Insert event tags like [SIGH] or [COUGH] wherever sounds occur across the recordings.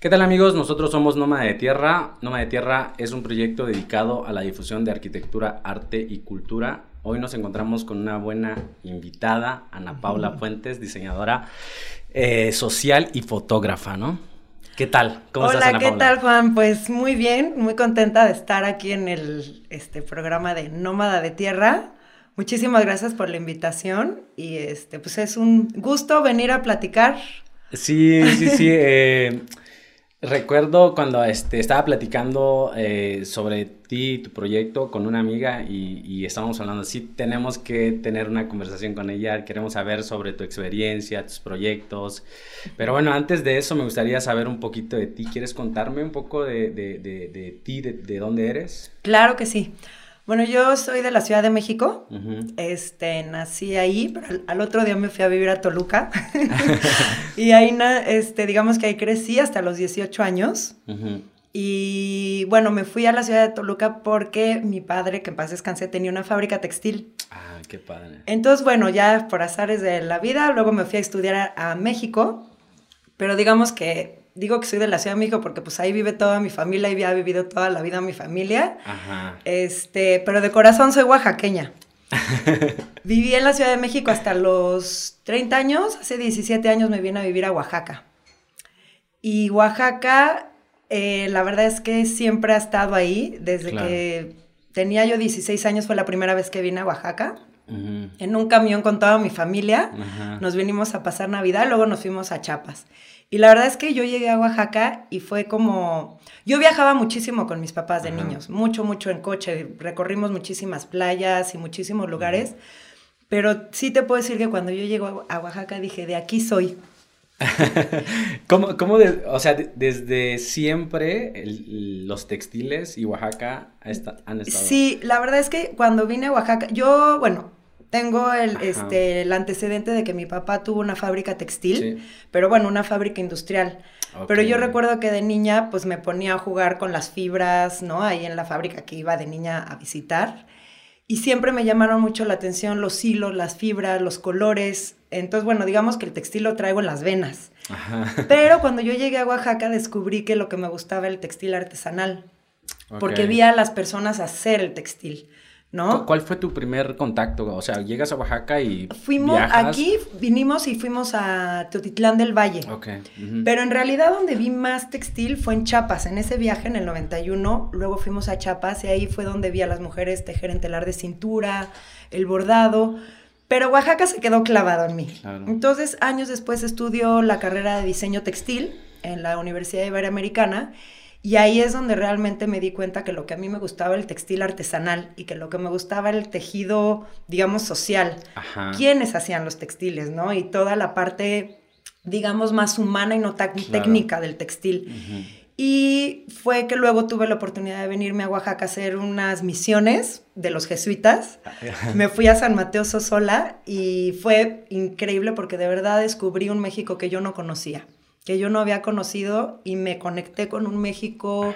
¿Qué tal amigos? Nosotros somos Nómada de Tierra. Nómada de Tierra es un proyecto dedicado a la difusión de arquitectura, arte y cultura. Hoy nos encontramos con una buena invitada, Ana Paula Fuentes, diseñadora eh, social y fotógrafa, ¿no? ¿Qué tal? ¿Cómo Hola, estás, Ana ¿qué tal, Juan? Pues muy bien, muy contenta de estar aquí en el este, programa de Nómada de Tierra. Muchísimas gracias por la invitación y este, pues es un gusto venir a platicar. Sí, sí, sí. [LAUGHS] Eh, Recuerdo cuando este, estaba platicando eh, sobre ti y tu proyecto con una amiga y, estábamos hablando, sí, tenemos que tener una conversación con ella, queremos saber sobre tu experiencia, tus proyectos. Pero bueno, antes de eso me gustaría saber un poquito de ti. ¿Quieres contarme un poco de, de, de ti, de, dónde eres? Claro que sí. Bueno, yo soy de la Ciudad de México. Este, nací ahí, pero al, otro día me fui a vivir a Toluca. [LAUGHS] y ahí, este, digamos que ahí crecí hasta los 18 años. Y bueno, me fui a la ciudad de Toluca porque mi padre, que en paz descansé, tenía una fábrica textil. Ah, qué padre. Entonces, bueno, ya por azares de la vida, luego me fui a estudiar a México. Pero digamos que digo que soy de la Ciudad de México porque pues ahí vive toda mi familia y ha vivido toda la vida mi familia. Ajá. Este, pero de corazón soy oaxaqueña. [LAUGHS] Viví en la Ciudad de México hasta los 30 años, hace 17 años me vine a vivir a Oaxaca. Y Oaxaca, eh, la verdad es que siempre ha estado ahí, desde que tenía yo 16 años fue la primera vez que vine a Oaxaca. En un camión con toda mi familia, nos vinimos a pasar Navidad, luego nos fuimos a Chiapas. Y la verdad es que yo llegué a Oaxaca y fue como... Yo viajaba muchísimo con mis papás de niños, mucho, mucho en coche, recorrimos muchísimas playas y muchísimos lugares, pero sí te puedo decir que cuando yo llego a Oaxaca dije, de aquí soy. [LAUGHS] ¿Cómo, cómo de, o sea, desde siempre los textiles y Oaxaca han estado? Sí, la verdad es que cuando vine a Oaxaca, yo, bueno, tengo el, este, el antecedente de que mi papá tuvo una fábrica textil, pero bueno, una fábrica industrial. Pero yo recuerdo que de niña, pues me ponía a jugar con las fibras, ¿no? Ahí en la fábrica que iba de niña a visitar. Y siempre me llamaron mucho la atención los hilos, las fibras, los colores. Entonces, bueno, digamos que el textil lo traigo en las venas. Pero [LAUGHS] cuando yo llegué a Oaxaca descubrí que lo que me gustaba era el textil artesanal. Porque vi a las personas hacer el textil. ¿No? ¿Cuál fue tu primer contacto? O sea, llegas a Oaxaca y fuimos aquí vinimos y fuimos a Teotitlán del Valle. Okay. Pero en realidad donde vi más textil fue en Chiapas, en ese viaje en el 91, luego fuimos a Chiapas y ahí fue donde vi a las mujeres tejer en telar de cintura, el bordado. Pero Oaxaca se quedó clavado en mí. Entonces, años después estudio la carrera de diseño textil en la Universidad Iberoamericana y ahí es donde realmente me di cuenta que lo que a mí me gustaba el textil artesanal y que lo que me gustaba el tejido, digamos, social. Ajá. ¿Quiénes hacían los textiles, no? Y toda la parte, digamos, más humana y no técnica del textil. Y fue que luego tuve la oportunidad de venirme a Oaxaca a hacer unas misiones de los jesuitas. [LAUGHS] Me fui a San Mateo Sosola y fue increíble porque de verdad descubrí un México que yo no conocía que yo no había conocido y me conecté con un México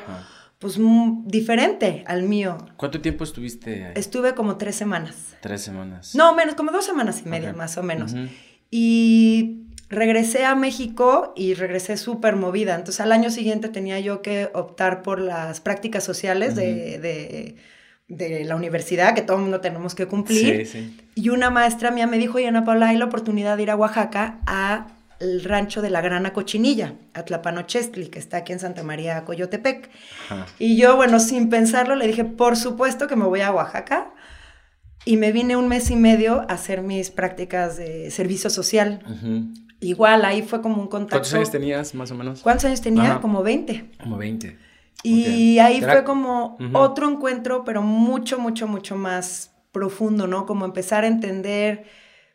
pues diferente al mío. ¿Cuánto tiempo estuviste ahí? Estuve como tres semanas. Tres semanas. No, menos, como dos semanas y media, más o menos. Y regresé a México y regresé súper movida. Entonces al año siguiente tenía yo que optar por las prácticas sociales de, de, la universidad, que todo el mundo tenemos que cumplir. Sí, sí. Y una maestra mía me dijo, y Ana Paula, hay la oportunidad de ir a Oaxaca a el rancho de la Grana Cochinilla, Atlapanochestli, que está aquí en Santa María, Coyotepec. Y yo, bueno, sin pensarlo, le dije, por supuesto que me voy a Oaxaca. Y me vine un mes y medio a hacer mis prácticas de servicio social. Igual, ahí fue como un contacto. ¿Cuántos años tenías, más o menos? ¿Cuántos años tenía? Como 20. Como 20. Y ahí fue como otro encuentro, pero mucho, mucho, mucho más profundo, ¿no? Como empezar a entender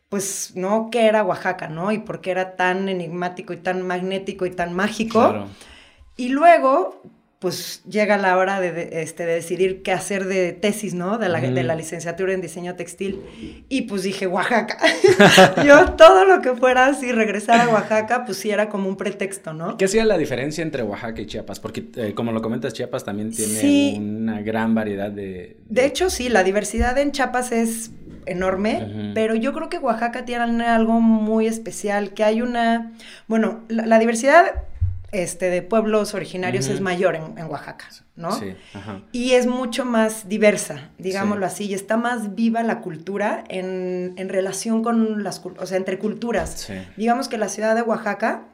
pues, ¿no? ¿Qué era Oaxaca, no? Y por qué era tan enigmático y tan magnético y tan mágico. Y luego, pues, llega la hora de, este, de decidir qué hacer de tesis, ¿no? De la, de la licenciatura en diseño textil. Y pues dije, Oaxaca. [LAUGHS] Yo todo lo que fuera así, regresar a Oaxaca, pues sí era como un pretexto, ¿no? ¿Qué hacía la diferencia entre Oaxaca y Chiapas? Porque, eh, como lo comentas, Chiapas también tiene una gran variedad de, de... De hecho, sí, la diversidad en Chiapas es enorme, pero yo creo que Oaxaca tiene algo muy especial, que hay una, bueno, la, diversidad este, de pueblos originarios es mayor en, Oaxaca, ¿no? Sí, ajá. Y es mucho más diversa, digámoslo así, y está más viva la cultura en, en relación con las, o sea, entre culturas. Sí. Digamos que la ciudad de Oaxaca,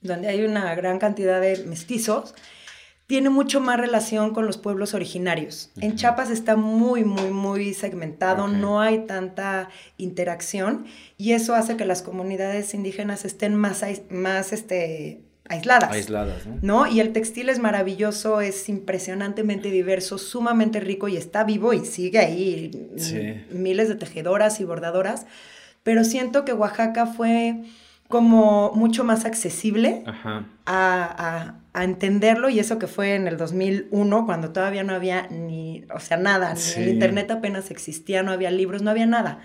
donde hay una gran cantidad de mestizos, tiene mucho más relación con los pueblos originarios. En Chiapas está muy, muy, muy segmentado, no hay tanta interacción y eso hace que las comunidades indígenas estén más, más este, aisladas. Aisladas, ¿no? Y el textil es maravilloso, es impresionantemente diverso, sumamente rico y está vivo y sigue ahí miles de tejedoras y bordadoras, pero siento que Oaxaca fue como mucho más accesible A, entenderlo y eso que fue en el 2001 cuando todavía no había ni, o sea, nada, ni el internet apenas existía, no había libros, no había nada.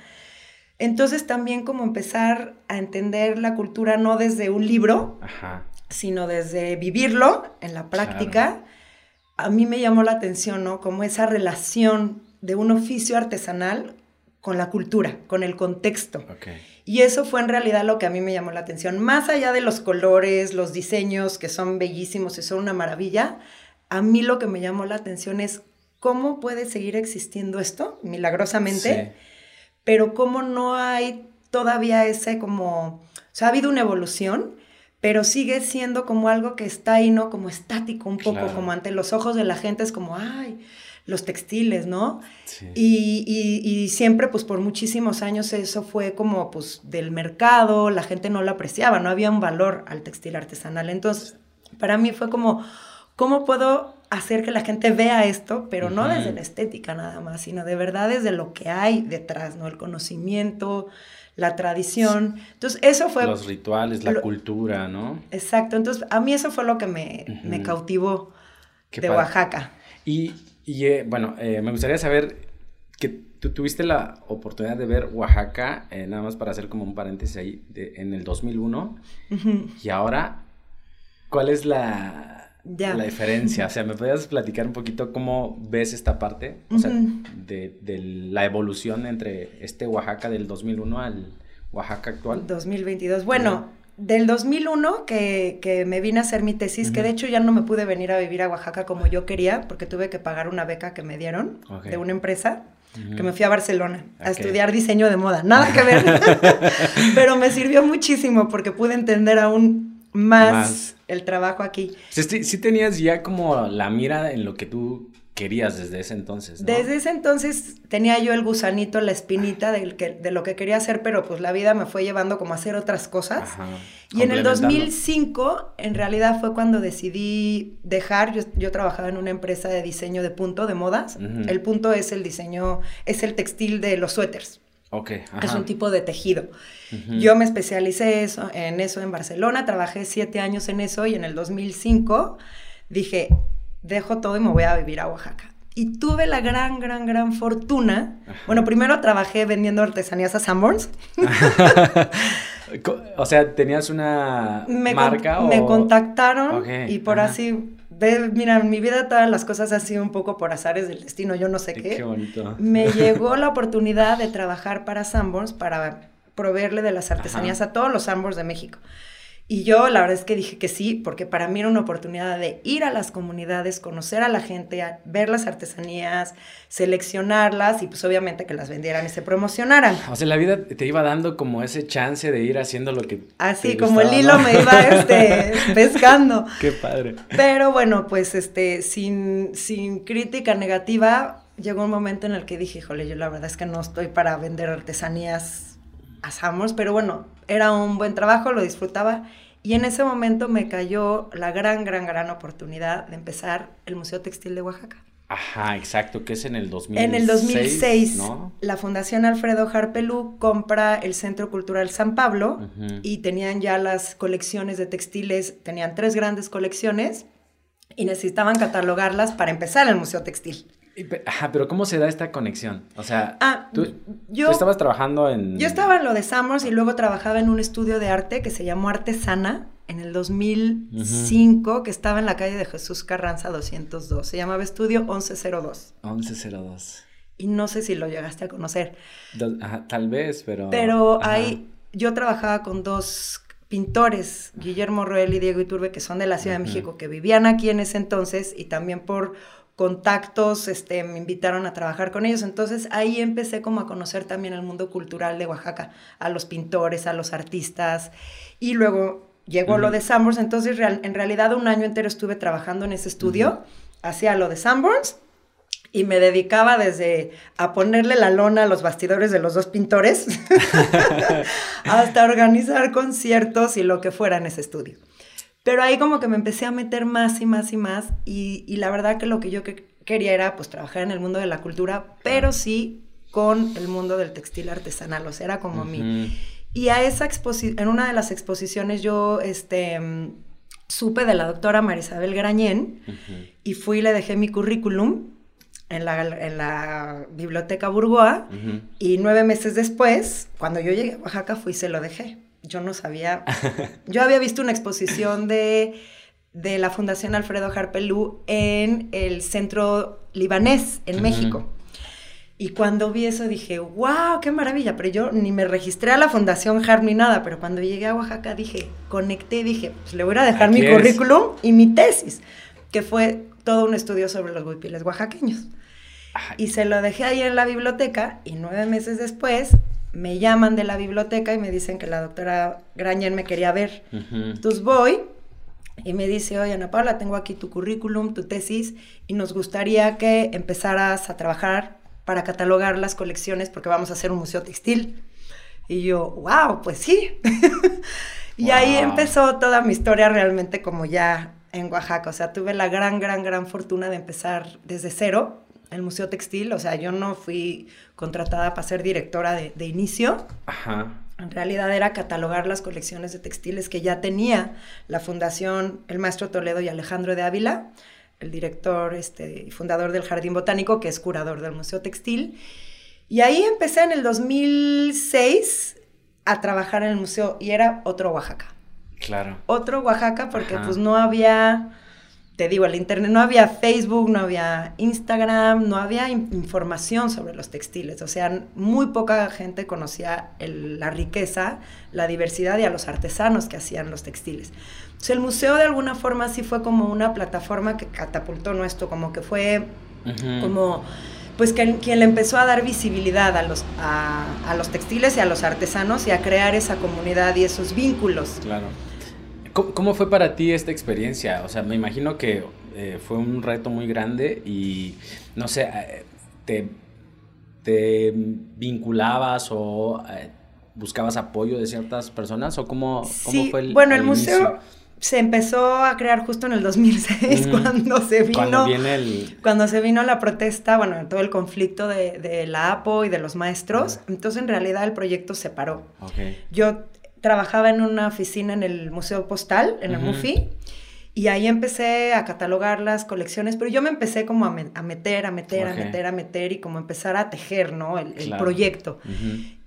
Entonces también como empezar a entender la cultura no desde un libro, sino desde vivirlo en la práctica, a mí me llamó la atención, ¿no? Como esa relación de un oficio artesanal con la cultura, con el contexto. Y eso fue en realidad lo que a mí me llamó la atención. Más allá de los colores, los diseños, que son bellísimos y son una maravilla, a mí lo que me llamó la atención es cómo puede seguir existiendo esto, milagrosamente, pero cómo no hay todavía ese como, o sea, ha habido una evolución, pero sigue siendo como algo que está ahí, ¿no? Como estático un poco, como ante los ojos de la gente es como, ay, los textiles, ¿no? Sí. Y, siempre, pues por muchísimos años eso fue como, pues, del mercado, la gente no lo apreciaba, no había un valor al textil artesanal. Entonces, para mí fue como, ¿cómo puedo hacer que la gente vea esto, pero no desde la estética nada más, sino de verdad desde lo que hay detrás, ¿no? El conocimiento, la tradición. Entonces, eso fue... Los rituales, la cultura, ¿no? Exacto. Entonces, a mí eso fue lo que me, cautivó de Oaxaca. Y y eh, bueno, eh, me gustaría saber que tú tuviste la oportunidad de ver Oaxaca, eh, nada más para hacer como un paréntesis ahí, en el 2001. Y ahora, ¿cuál es la, la diferencia? O sea, ¿me podrías platicar un poquito cómo ves esta parte? O sea, de, de, la evolución entre este Oaxaca del 2001 al Oaxaca actual. 2022. Bueno del 2001 que, que, me vine a hacer mi tesis, que de hecho ya no me pude venir a vivir a Oaxaca como yo quería, porque tuve que pagar una beca que me dieron de una empresa, que me fui a Barcelona a estudiar diseño de moda. Nada que ver, [LAUGHS] [LAUGHS] pero me sirvió muchísimo porque pude entender aún más, el trabajo aquí. Sí, sí tenías ya como la mira en lo que tú querías desde ese entonces. ¿no? Desde ese entonces tenía yo el gusanito, la espinita que, de lo que quería hacer, pero pues la vida me fue llevando como a hacer otras cosas. y en el 2005, en realidad fue cuando decidí dejar, yo, trabajaba en una empresa de diseño de punto, de modas. El punto es el diseño, es el textil de los suéteres. Es un tipo de tejido. Yo me especialicé eso, en eso en Barcelona, trabajé siete años en eso y en el 2005 dije, dejo todo y me voy a vivir a Oaxaca. Y tuve la gran, gran, gran fortuna. Bueno, primero trabajé vendiendo artesanías a Sanborns. [LAUGHS] o sea, ¿tenías una marca o...? Me contactaron y por así... mira, en mi vida todas las cosas han sido un poco por azares del destino, yo no sé qué. Qué bonito. Me [LAUGHS] llegó la oportunidad de trabajar para Sanborns para proveerle de las artesanías a todos los Sanborns de México. Y yo la verdad es que dije que sí, porque para mí era una oportunidad de ir a las comunidades, conocer a la gente, ver las artesanías, seleccionarlas y pues obviamente que las vendieran y se promocionaran. O sea, la vida te iba dando como ese chance de ir haciendo lo que... Así, como el hilo me iba este, [LAUGHS] pescando. Qué padre. Pero bueno, pues este, sin, sin crítica negativa, llegó un momento en el que dije, híjole, yo la verdad es que no estoy para vender artesanías asamos, pero bueno, era un buen trabajo, lo disfrutaba. Y en ese momento me cayó la gran, gran, gran oportunidad de empezar el Museo Textil de Oaxaca. Ajá, exacto, que es en el 2006. En el 2006, la Fundación Alfredo Harpelú compra el Centro Cultural San Pablo y tenían ya las colecciones de textiles, tenían tres grandes colecciones y necesitaban catalogarlas para empezar el Museo Textil. Ajá, pero ¿cómo se da esta conexión? O sea, ah, tú, yo, estabas trabajando en... Yo estaba en lo de Summers y luego trabajaba en un estudio de arte que se llamó Artesana en el 2005, que estaba en la calle de Jesús Carranza 202. Se llamaba Estudio 1102. 1102. Y no sé si lo llegaste a conocer. Ajá, tal vez, pero... Pero ahí yo trabajaba con dos pintores, Guillermo Roel y Diego Iturbe, que son de la Ciudad de México, que vivían aquí en ese entonces y también por contactos, este, me invitaron a trabajar con ellos. Entonces ahí empecé como a conocer también el mundo cultural de Oaxaca, a los pintores, a los artistas. Y luego llegó lo de Sanborns. Entonces en realidad un año entero estuve trabajando en ese estudio, hacía lo de Sanborns y me dedicaba desde a ponerle la lona a los bastidores de los dos pintores [LAUGHS] hasta organizar conciertos y lo que fuera en ese estudio. Pero ahí como que me empecé a meter más y más y más y, la verdad que lo que yo quería era pues trabajar en el mundo de la cultura, pero sí con el mundo del textil artesanal, o sea, era como a mí. Y a esa exposición, en una de las exposiciones yo, este, supe de la doctora Marisabel Grañén y fui y le dejé mi currículum en la, en la biblioteca Burgoa y nueve meses después, cuando yo llegué a Oaxaca, fui y se lo dejé yo no sabía. Yo había visto una exposición de, la Fundación Alfredo Harpelú en el centro libanés, en México. Y cuando vi eso dije, wow, qué maravilla. Pero yo ni me registré a la Fundación Harp ni nada. Pero cuando llegué a Oaxaca dije, conecté, dije, pues le voy a dejar mi currículum y mi tesis, que fue todo un estudio sobre los huipiles oaxaqueños. Y se lo dejé ahí en la biblioteca y nueve meses después me llaman de la biblioteca y me dicen que la doctora Grañer me quería ver. Entonces voy y me dice, oye Ana Paula, tengo aquí tu currículum, tu tesis, y nos gustaría que empezaras a trabajar para catalogar las colecciones porque vamos a hacer un museo textil. Y yo, wow, pues sí. [LAUGHS] y ahí empezó toda mi historia realmente como ya en Oaxaca. O sea, tuve la gran, gran, gran fortuna de empezar desde cero el Museo Textil, o sea, yo no fui contratada para ser directora de, inicio. Ajá. En realidad era catalogar las colecciones de textiles que ya tenía la Fundación El Maestro Toledo y Alejandro de Ávila, el director este, y fundador del Jardín Botánico, que es curador del Museo Textil. Y ahí empecé en el 2006 a trabajar en el museo y era otro Oaxaca. Claro. Otro Oaxaca porque pues no había te digo, el internet no había Facebook, no había Instagram, no había información sobre los textiles. O sea, muy poca gente conocía la riqueza, la diversidad y a los artesanos que hacían los textiles. Entonces, el museo de alguna forma sí fue como una plataforma que catapultó nuestro, como que fue como pues que, quien le empezó a dar visibilidad a los, a, a los textiles y a los artesanos y a crear esa comunidad y esos vínculos. Claro. ¿Cómo, fue para ti esta experiencia? O sea, me imagino que eh, fue un reto muy grande y, no sé, eh, te, te vinculabas o eh, buscabas apoyo de ciertas personas o cómo, cómo fue el Bueno, el, museo se empezó a crear justo en el 2006 cuando se vino cuando, viene el... cuando se vino la protesta, bueno, todo el conflicto de, de la APO y de los maestros, entonces en realidad el proyecto se paró. Okay. Yo trabajaba en una oficina en el Museo Postal, en el MUFI, y ahí empecé a catalogar las colecciones, pero yo me empecé como a, meter, a meter, a meter, a meter y como empezar a tejer, ¿no? El, proyecto.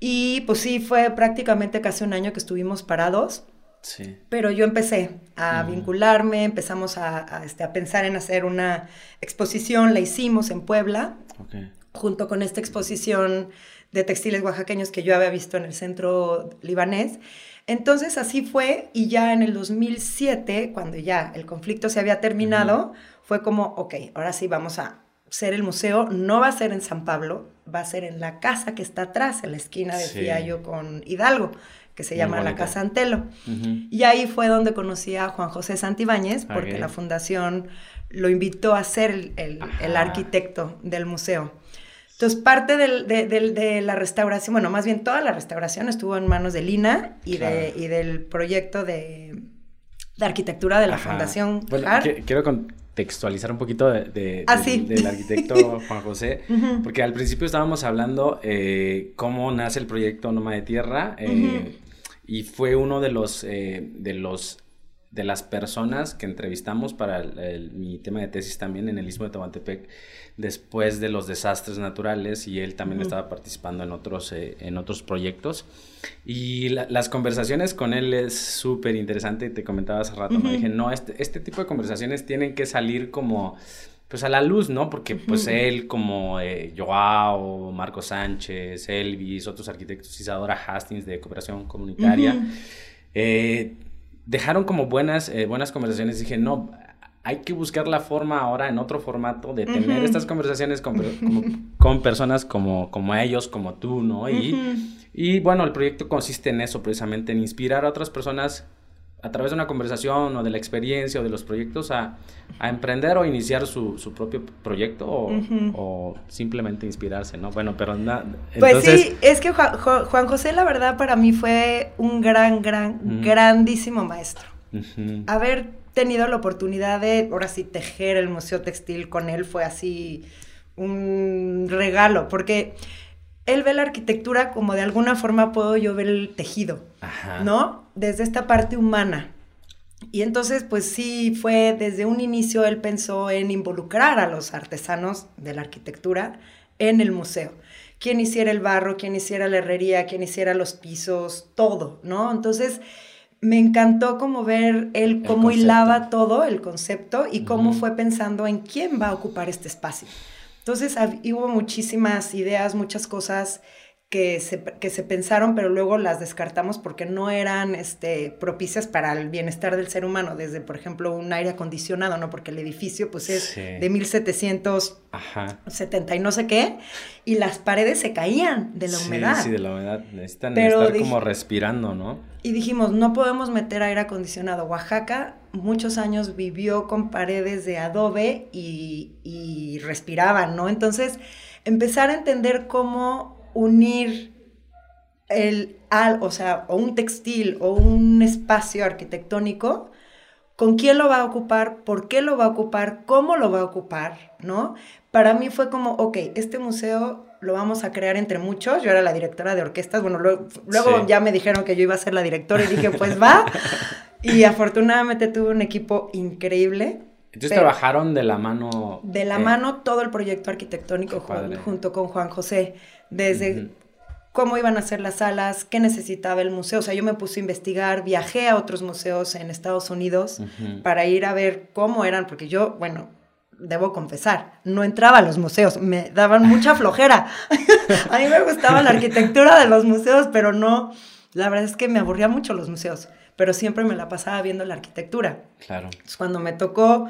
Y pues sí, fue prácticamente casi un año que estuvimos parados. Sí. Pero yo empecé a vincularme, empezamos a, este, a, pensar en hacer una exposición, la hicimos en Puebla, junto con esta exposición de textiles oaxaqueños que yo había visto en el centro libanés. Entonces así fue y ya en el 2007, cuando ya el conflicto se había terminado, fue como, ok, ahora sí vamos a ser el museo, no va a ser en San Pablo, va a ser en la casa que está atrás, en la esquina, decía yo, con Hidalgo, que se llama la Casa Antelo. Y ahí fue donde conocí a Juan José Santibáñez, porque la fundación lo invitó a ser el arquitecto del museo. Entonces, parte de, la restauración, bueno, más bien toda la restauración estuvo en manos de Lina y, del proyecto de, arquitectura de la Fundación bueno, quiero contextualizar un poquito de, ah, del arquitecto [LAUGHS] Juan José, porque al principio estábamos hablando eh, cómo nace el proyecto Noma de Tierra eh, y fue uno de los, eh, de los de las personas que entrevistamos para mi tema de tesis también en el Istmo de Tehuantepec después de los desastres naturales y él también estaba participando en otros, eh, en otros proyectos. Y las conversaciones con él es súper interesante, te comentaba hace rato, me dije, no, este, este tipo de conversaciones tienen que salir como pues a la luz, ¿no? Porque pues él como eh, Joao, Marco Sánchez, Elvis, otros arquitectos, Isadora Hastings de Cooperación Comunitaria, eh, dejaron como buenas, eh, buenas conversaciones. Dije, no, hay que buscar la forma ahora en otro formato de tener estas conversaciones con, [LAUGHS] con, personas como, como ellos, como tú, ¿no? Y, y bueno, el proyecto consiste en eso, precisamente, en inspirar a otras personas a través de una conversación o de la experiencia o de los proyectos a, a emprender o iniciar su, su propio proyecto o, o, simplemente inspirarse, ¿no? Bueno, pero nada. Pues sí, es que Juan, Juan, José, la verdad, para mí fue un gran, gran, grandísimo maestro. Haber tenido la oportunidad de, ahora sí, tejer el Museo Textil con él fue así un regalo, porque él ve la arquitectura como de alguna forma puedo yo ver el tejido, ¿no? Desde esta parte humana. Y entonces, pues sí, fue desde un inicio él pensó en involucrar a los artesanos de la arquitectura en el museo. Quien hiciera el barro, quien hiciera la herrería, quien hiciera los pisos, todo, ¿no? Entonces, me encantó como ver él cómo hilaba todo el concepto y cómo fue pensando en quién va a ocupar este espacio. Entonces hubo muchísimas ideas, muchas cosas que se, que se pensaron, pero luego las descartamos porque no eran este, propicias para el bienestar del ser humano, desde, por ejemplo, un aire acondicionado, ¿no? Porque el edificio, pues, es de 1770 y no sé qué, y las paredes se caían de la humedad. Sí, de la humedad. Necesitan estar como respirando, ¿no? Y dijimos, no podemos meter aire acondicionado. Oaxaca muchos años vivió con paredes de adobe y, respiraban, ¿no? Entonces, empezar a entender cómo unir el al, o sea, o un textil o un espacio arquitectónico, con quién lo va a ocupar, por qué lo va a ocupar, cómo lo va a ocupar, ¿no? Para mí fue como, ok, este museo lo vamos a crear entre muchos. Yo era la directora de orquestas, bueno, luego, ya me dijeron que yo iba a ser la directora y dije, pues va. [LAUGHS] Y afortunadamente tuve un equipo increíble. Entonces trabajaron de la mano. De la mano todo el proyecto arquitectónico junto con Juan José. Desde cómo iban a ser las salas, qué necesitaba el museo. O sea, yo me puse a investigar, viajé a otros museos en Estados Unidos para ir a ver cómo eran, porque yo, bueno, debo confesar, no entraba a los museos, me daban mucha [LAUGHS] flojera. [LAUGHS] a mí me gustaba la arquitectura de los museos, pero no, la verdad es que me aburría mucho los museos pero siempre me la pasaba viendo la arquitectura. Claro. cuando me tocó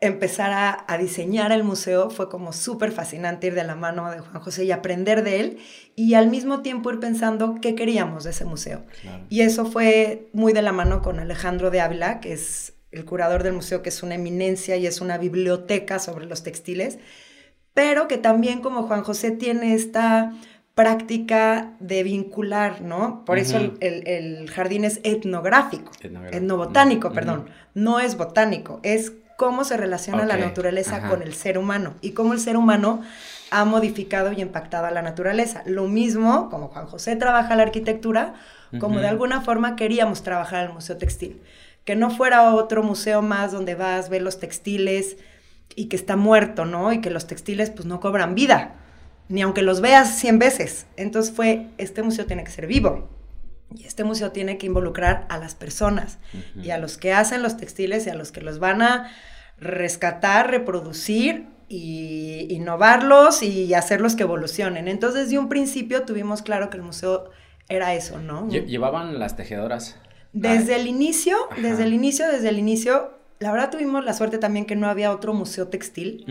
empezar a, diseñar el museo, fue como súper fascinante ir de la mano de Juan José y aprender de él y al mismo tiempo ir pensando qué queríamos de ese museo. Y eso fue muy de la mano con Alejandro de Ávila, que es el curador del museo, que es una eminencia y es una biblioteca sobre los textiles, pero que también como Juan José tiene esta práctica de vincular, ¿no? Por eso el, jardín es etnográfico, etnobotánico, perdón, no es botánico, es cómo se relaciona la naturaleza con el ser humano y cómo el ser humano ha modificado y impactado a la naturaleza. Lo mismo, como Juan José trabaja la arquitectura, como de alguna forma queríamos trabajar el Museo Textil. Que no fuera otro museo más donde vas, ves los textiles y que está muerto, ¿no? Y que los textiles pues no cobran vida ni aunque los veas 100 veces. Entonces fue, este museo tiene que ser vivo. Y este museo tiene que involucrar a las personas y a los que hacen los textiles y a los que los van a rescatar, reproducir y innovarlos y hacerlos que evolucionen. Entonces, desde un principio tuvimos claro que el museo era eso, ¿no? ¿Llevaban las tejedoras? Desde el inicio, desde el inicio, desde el inicio, la verdad tuvimos la suerte también que no había otro museo textil.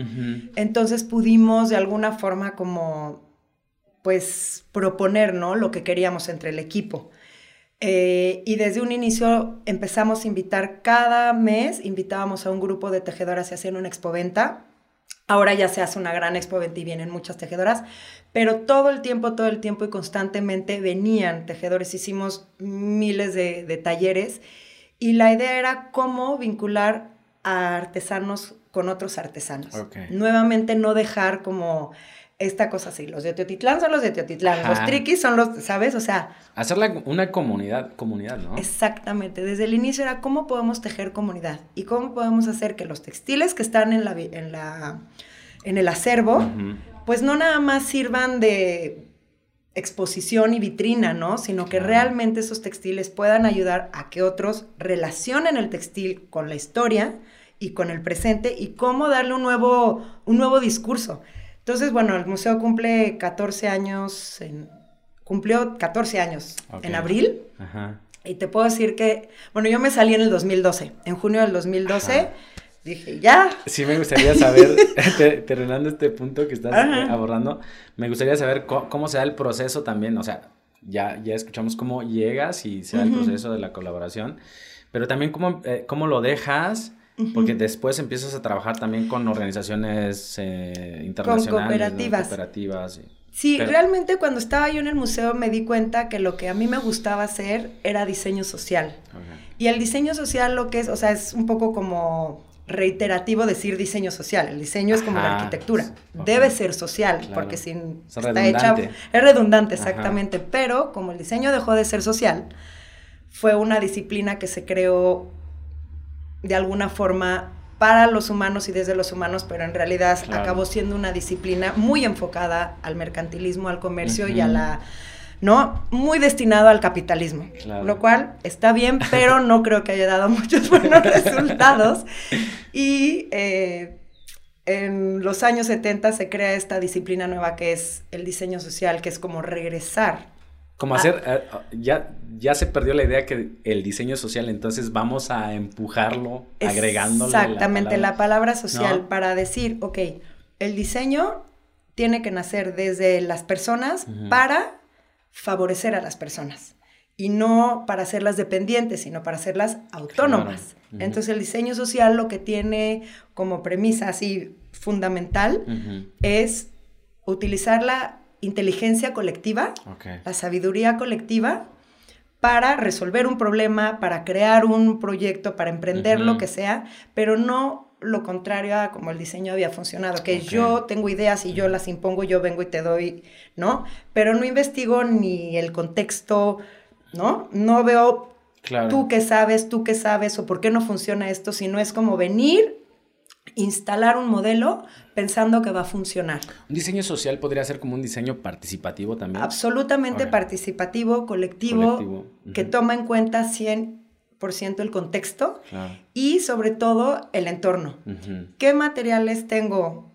Entonces pudimos de alguna forma como, pues, proponer, ¿no? Lo que queríamos entre el equipo. Eh, y desde un inicio empezamos a invitar cada mes, invitábamos a un grupo de tejedoras y hacían una expoventa. Ahora ya se hace una gran expoventa y vienen muchas tejedoras, pero todo el tiempo, todo el tiempo y constantemente venían tejedores. Hicimos miles de, de talleres y la idea era cómo vincular a artesanos con otros artesanos. Nuevamente no dejar como esta cosa así, los de Teotitlán son los de Teotitlán, los triquis son los, ¿sabes? O sea... Hacerla una comunidad, comunidad, ¿no? Exactamente, desde el inicio era cómo podemos tejer comunidad y cómo podemos hacer que los textiles que están en, la, en, la, en el acervo, pues no nada más sirvan de exposición y vitrina, ¿no? Sino que realmente esos textiles puedan ayudar a que otros relacionen el textil con la historia y con el presente y cómo darle un nuevo, un nuevo discurso. Entonces, bueno, el museo cumple 14 años, en, cumplió 14 años en abril. Y te puedo decir que, bueno, yo me salí en el 2012, en junio del 2012. Dije, ya. Sí, me gustaría saber, [LAUGHS] [LAUGHS] terminando este punto que estás abordando, me gustaría saber cómo, se da el proceso también, o sea, ya, ya escuchamos cómo llegas y se da el proceso de la colaboración, pero también cómo, eh, cómo lo dejas, porque después empiezas a trabajar también con organizaciones eh, internacionales. Con cooperativas. cooperativas Sí, realmente cuando estaba yo en el museo me di cuenta que lo que a mí me gustaba hacer era diseño social. Y el diseño social lo que es, o sea, es un poco como reiterativo decir diseño social. El diseño es como la arquitectura. Debe ser social, porque si está hecha. Es redundante, exactamente. Pero como el diseño dejó de ser social, fue una disciplina que se creó de alguna forma para los humanos y desde los humanos, pero en realidad acabó siendo una disciplina muy enfocada al mercantilismo, al comercio y a la ¿no? Muy destinado al capitalismo, lo cual está bien, pero no [LAUGHS] creo que haya dado muchos [LAUGHS] buenos resultados. Y eh, en los años 70 se crea esta disciplina nueva que es el diseño social, que es como regresar. Como hacer, eh, ya, ya se perdió la idea que el diseño social, entonces vamos a empujarlo, agregándole. Exactamente, la palabra, social para decir, ok, el diseño tiene que nacer desde las personas para favorecer a las personas y no para hacerlas dependientes, sino para hacerlas autónomas. Entonces el diseño social lo que tiene como premisa así fundamental es utilizar la inteligencia colectiva, la sabiduría colectiva para resolver un problema, para crear un proyecto, para emprender lo que sea, pero no lo contrario a como el diseño había funcionado, que yo tengo ideas y yo las impongo, yo vengo y te doy, ¿no? Pero no investigo ni el contexto, ¿no? No veo tú qué sabes, tú qué sabes o por qué no funciona esto, sino es como venir, instalar un modelo pensando que va a funcionar. ¿Un diseño social podría ser como un diseño participativo también? Absolutamente participativo, colectivo, que toma en cuenta 100 por ciento el contexto y sobre todo el entorno. ¿Qué materiales tengo?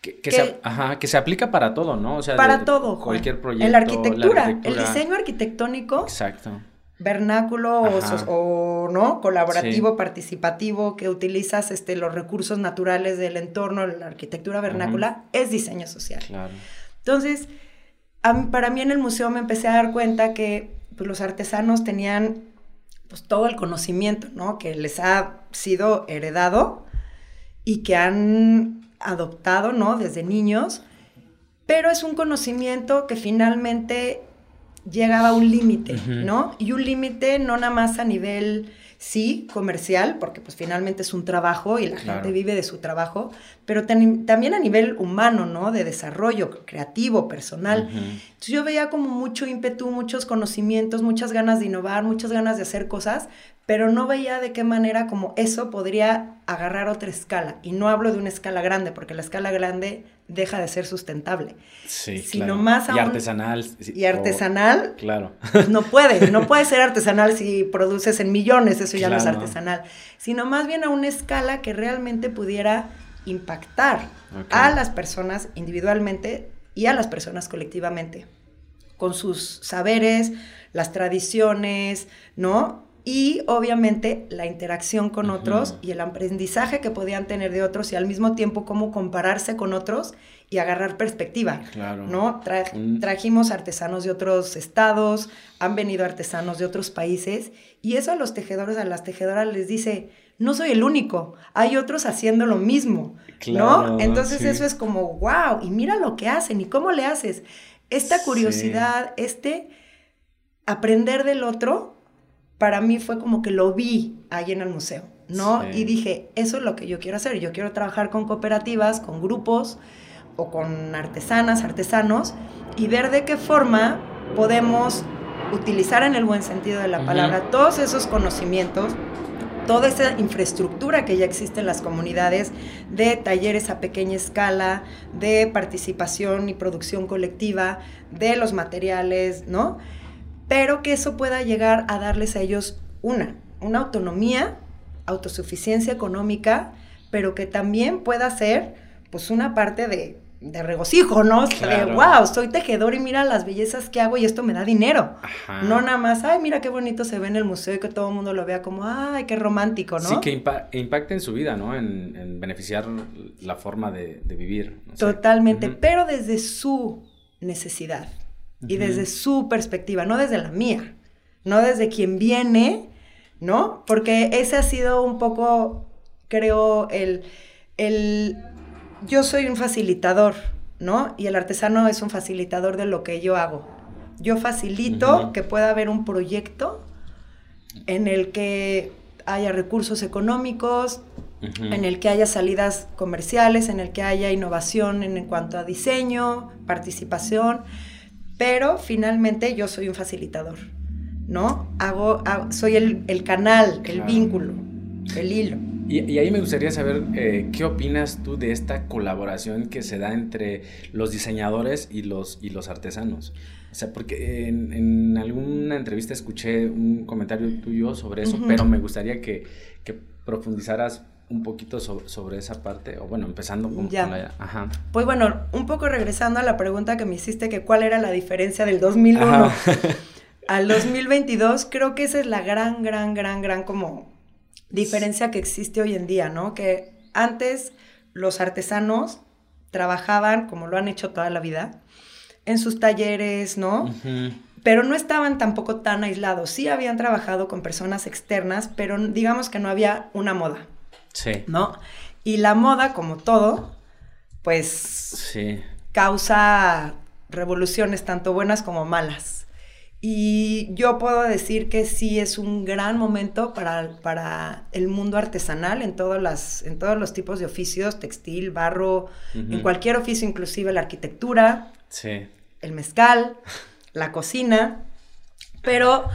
Que, se, ajá, que se aplica para todo, ¿no? O sea, para todo. Cualquier proyecto. En la arquitectura, el diseño arquitectónico. Exacto. Vernáculo o, no, colaborativo, participativo, que utilizas este, los recursos naturales del entorno, la arquitectura vernácula, es diseño social. Claro. Entonces, para mí en el museo me empecé a dar cuenta que pues, los artesanos tenían pues todo el conocimiento, ¿no? Que les ha sido heredado y que han adoptado, ¿no? Desde niños, pero es un conocimiento que finalmente llegaba a un límite, ¿no? Y un límite no nada más a nivel sí, comercial, porque pues finalmente es un trabajo y la gente vive de su trabajo, pero también a nivel humano, ¿no? De desarrollo creativo, personal. Entonces yo veía como mucho ímpetu, muchos conocimientos, muchas ganas de innovar, muchas ganas de hacer cosas, pero no veía de qué manera como eso podría agarrar otra escala. Y no hablo de una escala grande, porque la escala grande deja de ser sustentable. Sí, sino más Y artesanal. Y artesanal. claro. [LAUGHS] No puede, no puede ser [LAUGHS] artesanal si produces en millones, eso ya no es artesanal. Sino más bien a una escala que realmente pudiera impactar a las personas individualmente y a las personas colectivamente, con sus saberes, las tradiciones, ¿no? Y obviamente la interacción con otros y el aprendizaje que podían tener de otros y al mismo tiempo cómo compararse con otros y agarrar perspectiva. Claro. ¿no? Trajimos artesanos de otros estados, han venido artesanos de otros países y eso a los tejedores, a las tejedoras les dice, no soy el único, hay otros haciendo lo mismo, ¿no? Entonces eso es como, wow, y mira lo que hacen y cómo le haces. Esta curiosidad, este aprender del otro, para mí fue como que lo vi ahí en el museo, ¿no? Y dije, eso es lo que yo quiero hacer, yo quiero trabajar con cooperativas, con grupos o con artesanas, artesanos, y ver de qué forma podemos utilizar en el buen sentido de la palabra todos esos conocimientos, toda esa infraestructura que ya existe en las comunidades de talleres a pequeña escala, de participación y producción colectiva, de los materiales, ¿no? Pero que eso pueda llegar a darles a ellos una, una autonomía, autosuficiencia económica, pero que también pueda ser pues una parte de de regocijo, ¿no? De, wow, soy tejedor y mira las bellezas que hago y esto me da dinero. No nada más, ay, mira qué bonito se ve en el museo y que todo el mundo lo vea como, ay, qué romántico, ¿no? Sí, que impacte en su vida, ¿no? En, beneficiar la forma de, vivir. Totalmente, pero desde su necesidad y desde su perspectiva, no desde la mía, no desde quien viene, ¿no? Porque ese ha sido un poco, creo, el, el yo soy un facilitador, ¿no? Y el artesano es un facilitador de lo que yo hago. Yo facilito que pueda haber un proyecto en el que haya recursos económicos, en el que haya salidas comerciales, en el que haya innovación en, cuanto a diseño, participación, pero finalmente yo soy un facilitador, ¿no? Hago, soy el, canal, el vínculo, el hilo. Y, ahí me gustaría saber eh, qué opinas tú de esta colaboración que se da entre los diseñadores y los, y los artesanos. O sea, porque en, alguna entrevista escuché un comentario tuyo sobre eso, pero me gustaría que, profundizaras un poquito sobre, esa parte, o bueno, empezando con, ya. Ajá. Pues bueno, un poco regresando a la pregunta que me hiciste, que cuál era la diferencia del 2001 [LAUGHS] al 2022, creo que esa es la gran, gran, gran, gran como diferencia que existe hoy en día, ¿no? Que antes los artesanos trabajaban, como lo han hecho toda la vida, en sus talleres, ¿no? Pero no estaban tampoco tan aislados. Sí habían trabajado con personas externas, pero digamos que no había una moda. Sí. ¿No? Y la moda, como todo, pues sí. causa revoluciones tanto buenas como malas. Y yo puedo decir que sí es un gran momento para, para el mundo artesanal en, todas las, en todos los tipos de oficios, textil, barro, en cualquier oficio, inclusive la arquitectura, el mezcal, la cocina. Pero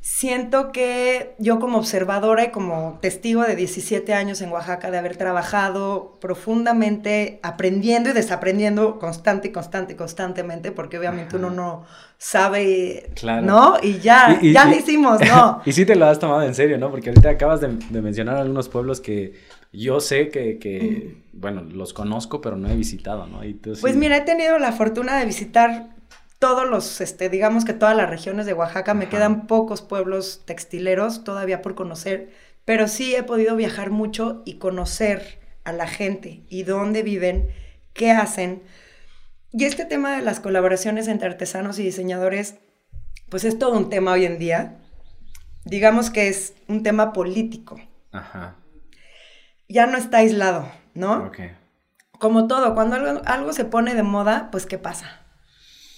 siento que yo como observadora y como testigo de 17 años en Oaxaca, de haber trabajado profundamente, aprendiendo y desaprendiendo constante y constante y constantemente, porque obviamente uno no sabe, ¿no? Y ya, ya lo hicimos, ¿no? [LAUGHS] y sí te lo has tomado en serio, ¿no? Porque ahorita acabas de, mencionar algunos pueblos que yo sé que, bueno, los conozco, pero no he visitado, ¿no? Pues mira, he tenido la fortuna de visitar todos los, este, digamos que todas las regiones de Oaxaca, me quedan pocos pueblos textileros todavía por conocer, pero sí he podido viajar mucho y conocer a la gente y dónde viven, qué hacen. Y este tema de las colaboraciones entre artesanos y diseñadores, pues es todo un tema hoy en día. Digamos que es un tema político. Ajá. Ya no está aislado, ¿no? Como todo, cuando algo, algo se pone de moda, pues ¿qué pasa?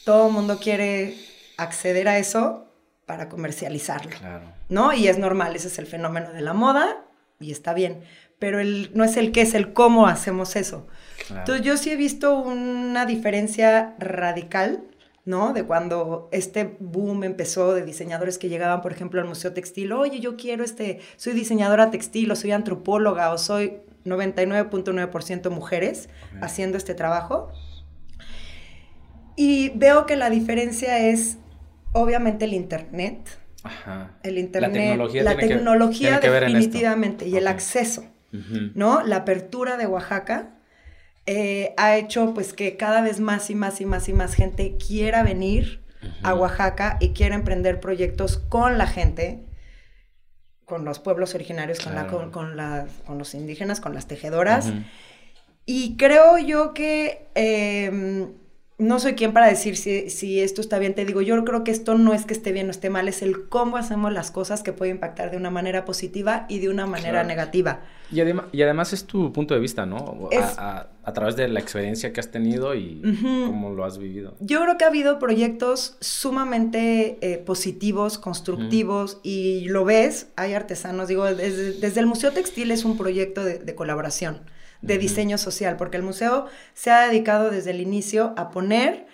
Todo el mundo quiere acceder a eso para comercializarlo. Claro. ¿No? Y es normal, ese es el fenómeno de la moda y está bien. Pero el, no es el qué, es el cómo hacemos eso. Entonces yo sí he visto una diferencia radical, ¿no? De cuando este boom empezó de diseñadores que llegaban, por ejemplo, al Museo Textil, oye, yo quiero este, soy diseñadora textil o soy antropóloga o soy 99.9% mujeres haciendo este trabajo y veo que la diferencia es, obviamente, el Internet. Ajá. El Internet. La tecnología, definitivamente. Y el acceso, ¿no? La apertura de Oaxaca eh, ha hecho, pues, que cada vez más y más y más y más gente quiera venir a Oaxaca y quiera emprender proyectos con la gente con los pueblos originarios, con, la, con, con, los indígenas, con las tejedoras. Y creo yo que em, no soy quien para decir si, esto está bien, te digo, yo creo que esto no es que esté bien o esté mal, es el cómo hacemos las cosas que puede impactar de una manera positiva y de una manera negativa. Y, además, y además es tu punto de vista, ¿no? A, través de la experiencia que has tenido y cómo lo has vivido. Yo creo que ha habido proyectos sumamente eh, positivos, constructivos, y lo ves, hay artesanos, digo, desde, el Museo Textil es un proyecto de colaboración de diseño social, porque el museo se ha dedicado desde el inicio a poner,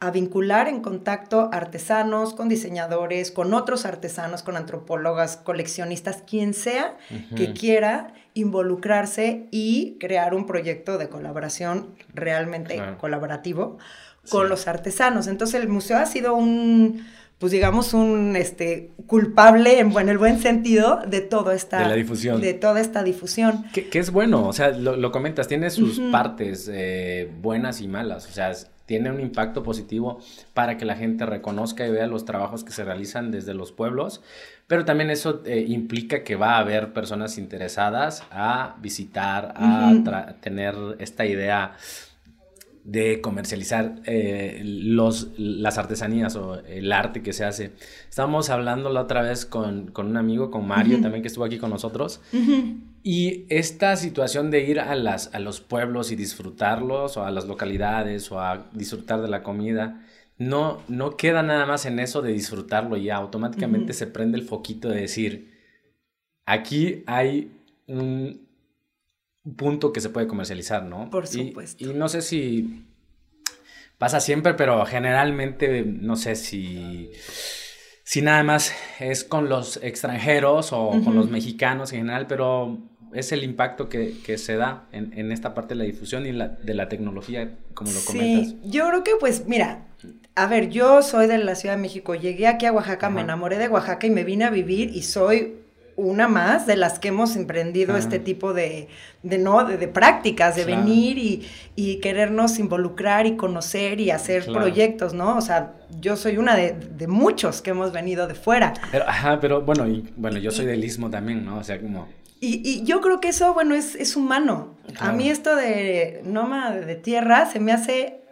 a vincular en contacto artesanos con diseñadores, con otros artesanos, con antropólogas, coleccionistas, quien sea que quiera involucrarse y crear un proyecto de colaboración realmente colaborativo con los artesanos. Entonces el museo ha sido un pues digamos, un este, culpable en, el buen sentido de toda esta... De la difusión. De toda esta difusión. Que, es bueno, o sea, lo, comentas, tiene sus partes eh, buenas y malas, o sea, tiene un impacto positivo para que la gente reconozca y vea los trabajos que se realizan desde los pueblos, pero también eso eh, implica que va a haber personas interesadas a visitar, a tener esta idea de comercializar eh, los, las artesanías o el arte que se hace. Estábamos hablando la otra vez con, un amigo, con Mario también, que estuvo aquí con nosotros. Y esta situación de ir a, las, a los pueblos y disfrutarlos, o a las localidades, o a disfrutar de la comida, no, no queda nada más en eso de disfrutarlo ya. Automáticamente se prende el foquito de decir, aquí hay un punto que se puede comercializar, ¿no? Por supuesto. Y, no sé si pasa siempre, pero generalmente no sé si, si nada más es con los extranjeros o con los mexicanos en general, pero es el impacto que, se da en, esta parte de la difusión y la, de la tecnología, como lo comentas. Sí, yo creo que pues mira, a ver, yo soy de la Ciudad de México, llegué aquí a Oaxaca, me enamoré de Oaxaca y me vine a vivir y soy una más de las que hemos emprendido este tipo de, de no, de, prácticas, de venir y, y, querernos involucrar y conocer y hacer proyectos, ¿no? O sea, yo soy una de, de, muchos que hemos venido de fuera. Pero, ajá, pero bueno, y, bueno, yo soy del istmo también, ¿no? O sea, como... Y, y yo creo que eso, bueno, es, es humano. A mí esto de nómada de tierra se me hace,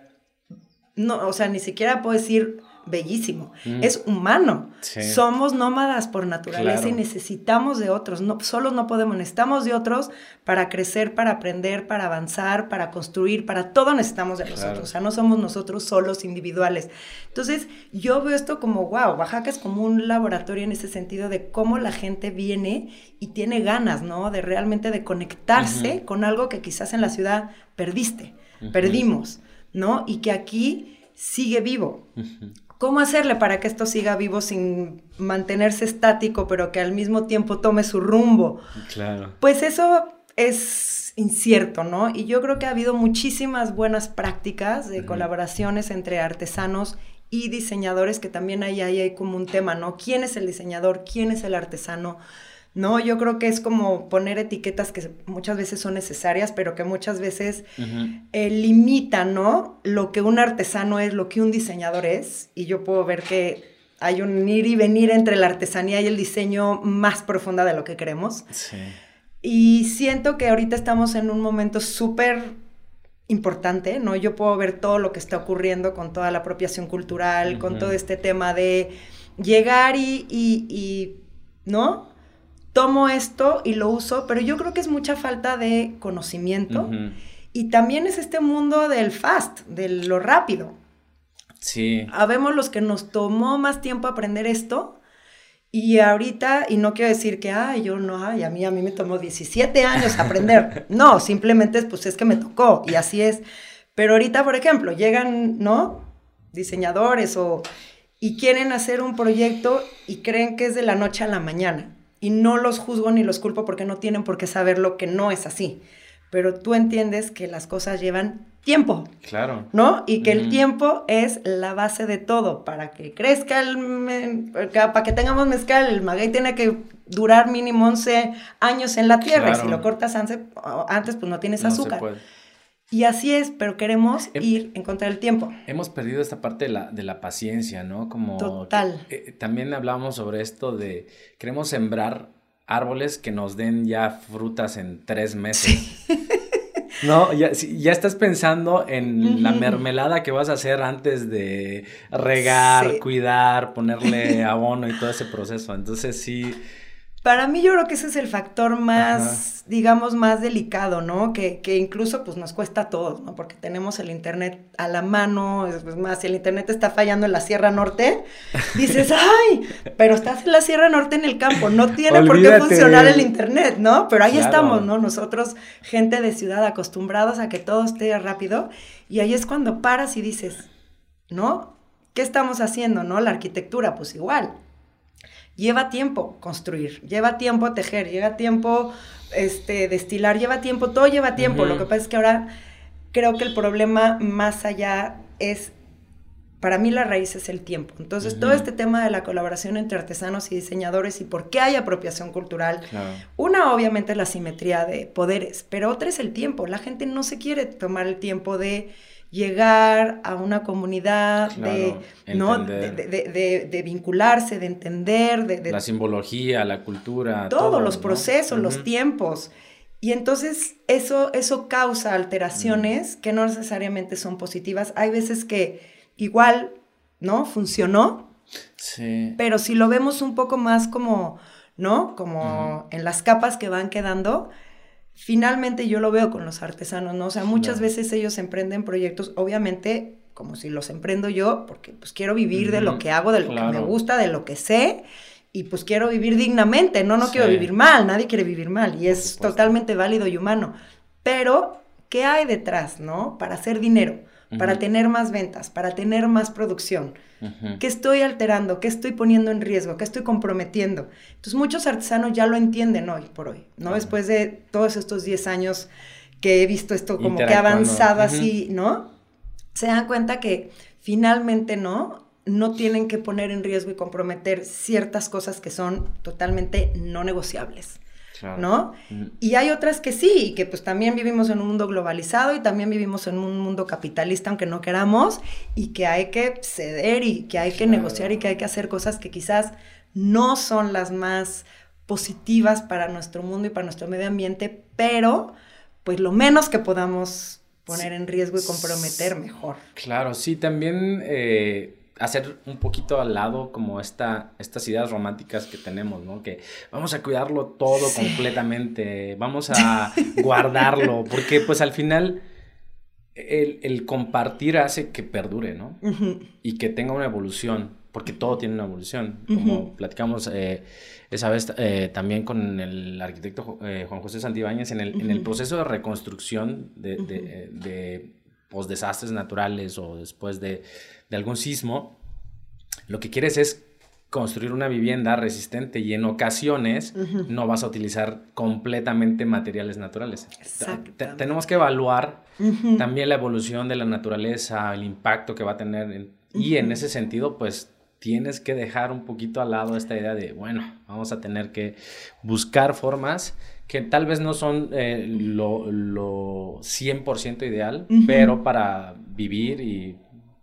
no, o sea, ni siquiera puedo decir bellísimo. Mm. Es humano. Somos nómadas por naturaleza y necesitamos de otros. No, solos no podemos, necesitamos de otros para crecer, para aprender, para avanzar, para construir, para todo necesitamos de nosotros. O sea, no somos nosotros solos individuales. Entonces, yo veo esto como, wow, Oaxaca es como un laboratorio en ese sentido de cómo la gente viene y tiene ganas, ¿no? De realmente de conectarse con algo que quizás en la ciudad perdiste, perdimos, ¿no? Y que aquí sigue vivo. ¿Cómo hacerle para que esto siga vivo sin mantenerse estático, pero que al mismo tiempo tome su rumbo? Claro. Pues eso es incierto, ¿no? Y yo creo que ha habido muchísimas buenas prácticas de colaboraciones entre artesanos y diseñadores, que también ahí, ahí hay como un tema, ¿no? ¿Quién es el diseñador? ¿Quién es el artesano? ¿No? Yo creo que es como poner etiquetas que muchas veces son necesarias, pero que muchas veces eh, limitan, ¿no? Lo que un artesano es, lo que un diseñador es, y yo puedo ver que hay un ir y venir entre la artesanía y el diseño más profunda de lo que queremos. Sí. Y siento que ahorita estamos en un momento súper importante, ¿no? Yo puedo ver todo lo que está ocurriendo con toda la apropiación cultural, con todo este tema de llegar y, y ¿no? Tomo esto y lo uso, pero yo creo que es mucha falta de conocimiento. Y también es este mundo del fast, de lo rápido. Sí. Habemos los que nos tomó más tiempo aprender esto. Y ahorita, y no quiero decir que, ay, yo no, ay, a mí, a mí me tomó 17 años aprender. [LAUGHS] no, simplemente pues es que me tocó y así es. Pero ahorita, por ejemplo, llegan, ¿no? Diseñadores o, y quieren hacer un proyecto y creen que es de la noche a la mañana y no los juzgo ni los culpo porque no tienen por qué saber lo que no es así. Pero tú entiendes que las cosas llevan tiempo. Claro. ¿No? Y que el tiempo es la base de todo. Para que crezca el. para que tengamos mezcal, el maguey tiene que durar mínimo 11 años en la tierra. Y si lo cortas antes, antes pues no tienes azúcar. Y así es, pero queremos ir en contra del tiempo. Hemos perdido esta parte de la, de la paciencia, ¿no? Como Total. Eh, también hablábamos sobre esto de queremos sembrar árboles que nos den ya frutas en tres meses. [LAUGHS] No, ya, ya, estás pensando en la mermelada que vas a hacer antes de regar, cuidar, ponerle [LAUGHS] abono y todo ese proceso. Entonces sí, para mí yo creo que ese es el factor más, digamos, más delicado, ¿no? Que, que, incluso pues nos cuesta a todos, ¿no? Porque tenemos el internet a la mano, es más, si el internet está fallando en la Sierra Norte, [LAUGHS] dices, ay, pero estás en la Sierra Norte en el campo, no tiene por qué funcionar el internet, ¿no? Pero ahí estamos, ¿no? Nosotros, gente de ciudad, acostumbrados a que todo esté rápido, y ahí es cuando paras y dices, ¿no? ¿Qué estamos haciendo, no? La arquitectura, pues igual lleva tiempo construir, lleva tiempo tejer, lleva tiempo este, destilar, lleva tiempo, todo lleva tiempo. Lo que pasa es que ahora creo que el problema más allá es para mí la raíz es el tiempo. Entonces, todo este tema de la colaboración entre artesanos y diseñadores y por qué hay apropiación cultural, una obviamente es la simetría de poderes, pero otra es el tiempo. La gente no se quiere tomar el tiempo de llegar a una comunidad, de, ¿no? De, vincularse, de entender, de, La simbología, la cultura. Todos los procesos, los tiempos. Y entonces eso, eso causa alteraciones que no necesariamente son positivas. Hay veces que igual, ¿no? Funcionó. Sí. Pero si lo vemos un poco más como, ¿no? Como en las capas que van quedando, finalmente yo lo veo con los artesanos, ¿no? O sea, muchas veces ellos emprenden proyectos, obviamente, como si los emprendo yo, porque pues quiero vivir de lo que hago, de lo que me gusta, de lo que sé, y pues quiero vivir dignamente, no, no quiero vivir mal, nadie quiere vivir mal, y es totalmente válido y humano. Pero, ¿qué hay detrás, no? Para hacer dinero para tener más ventas, para tener más producción. ¿Qué estoy alterando? ¿Qué estoy poniendo en riesgo? ¿Qué estoy comprometiendo? Entonces muchos artesanos ya lo entienden hoy por hoy, ¿no? Después de todos estos 10 años que he visto esto como que avanzado así, ¿no? Se dan cuenta que finalmente, ¿no? No tienen que poner en riesgo y comprometer ciertas cosas que son totalmente no negociables. ¿No? Y hay otras que sí, que pues también vivimos en un mundo globalizado y también vivimos en un mundo capitalista, aunque no queramos, y que hay que ceder y que hay que negociar y que hay que hacer cosas que quizás no son las más positivas para nuestro mundo y para nuestro medio ambiente, pero pues lo menos que podamos poner en riesgo y comprometer mejor. Claro, sí, también eh, hacer un poquito al lado como esta, estas ideas románticas que tenemos, ¿no? Que vamos a cuidarlo todo completamente, vamos a [LAUGHS] guardarlo, porque pues al final el, compartir hace que perdure, ¿no? Y que tenga una evolución, porque todo tiene una evolución, como platicamos eh, esa vez eh, también con el arquitecto eh, Juan José Santibáñez en el, en el proceso de reconstrucción de, de, de desastres naturales o después de de algún sismo, lo que quieres es construir una vivienda resistente y en ocasiones no vas a utilizar completamente materiales naturales. Tenemos que evaluar también la evolución de la naturaleza, el impacto que va a tener y en ese sentido pues tienes que dejar un poquito al lado esta idea de, bueno, vamos a tener que buscar formas que tal vez no son eh, lo, lo 100% ideal, pero para vivir y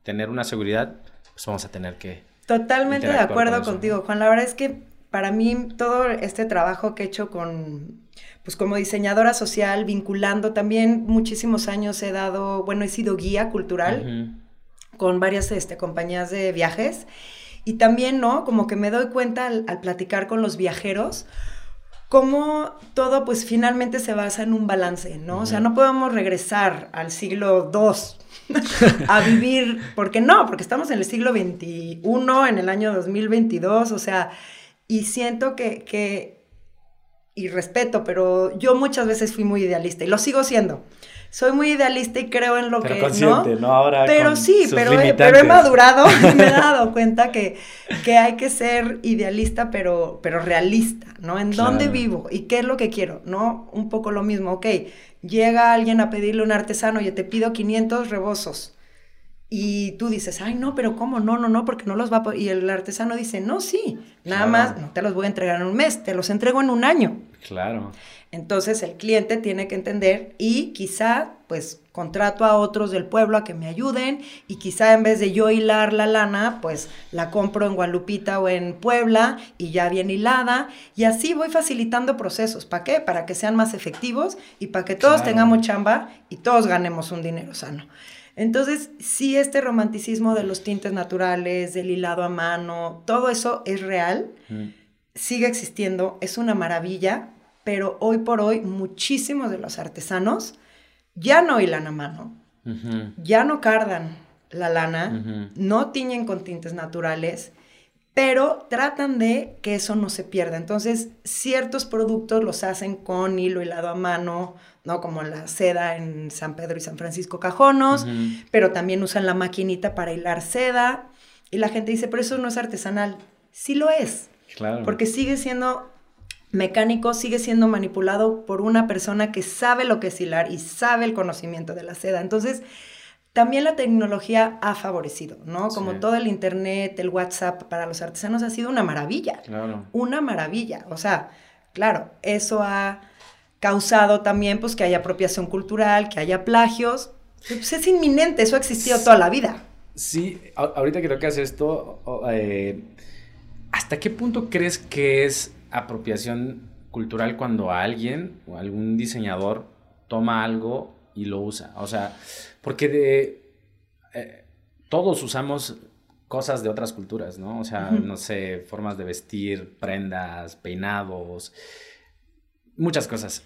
tener una seguridad, pues vamos a tener que... Totalmente de acuerdo contigo, Juan. La verdad es que para mí todo este trabajo que he hecho con, pues como diseñadora social, vinculando también muchísimos años he dado, bueno, he sido guía cultural con varias este, compañías de viajes y también, ¿no? Como que me doy cuenta al, al platicar con los viajeros, cómo todo pues finalmente se basa en un balance, ¿no? O sea, no podemos regresar al siglo II [LAUGHS] a vivir, porque no, porque estamos en el siglo XXI, en el año 2022, o sea, y siento que, que, y respeto, pero yo muchas veces fui muy idealista y lo sigo siendo. Soy muy idealista y creo en lo pero que consciente, ¿no? Ahora pero sí, pero he, pero he, madurado [LAUGHS] y me he dado cuenta que, que hay que ser idealista, pero, pero realista, ¿no? En dónde vivo y qué es lo que quiero, ¿no? Un poco lo mismo, ok, llega alguien a pedirle a un artesano, oye, te pido 500 rebozos. Y tú dices, ay, no, pero ¿cómo? No, no, no, porque no los va a... Y el artesano dice, no, sí, nada más, no te los voy a entregar en un mes, te los entrego en un año. Claro. Entonces el cliente tiene que entender y quizá, pues, contrato a otros del pueblo a que me ayuden y quizá en vez de yo hilar la lana, pues la compro en Gualupita o en Puebla y ya bien hilada y así voy facilitando procesos. ¿Para qué? Para que sean más efectivos y para que todos tengamos chamba y todos ganemos un dinero sano. Entonces, sí, este romanticismo de los tintes naturales, del hilado a mano, todo eso es real, sigue existiendo, es una maravilla, pero hoy por hoy muchísimos de los artesanos ya no hilan a mano, ya no cardan la lana, no tiñen con tintes naturales, pero tratan de que eso no se pierda. Entonces, ciertos productos los hacen con hilo hilado a mano, ¿no? Como la seda en San Pedro y San Francisco Cajonos, pero también usan la maquinita para hilar seda. Y la gente dice, pero eso no es artesanal. Sí lo es. Claro. Porque sigue siendo mecánico, sigue siendo manipulado por una persona que sabe lo que es hilar y sabe el conocimiento de la seda. Entonces, también la tecnología ha favorecido, ¿no? Como todo el internet, el WhatsApp para los artesanos ha sido una maravilla. Claro. Una maravilla. O sea, claro, eso ha causado también pues que haya apropiación cultural, que haya plagios. Pues es inminente, eso ha existido toda la vida. Sí, ahorita que tocas esto, eh, ¿hasta qué punto crees que es apropiación cultural cuando alguien o algún diseñador toma algo y lo usa? O sea, porque de, eh, todos usamos cosas de otras culturas, ¿no? O sea, no sé, formas de vestir, prendas, peinados, muchas cosas.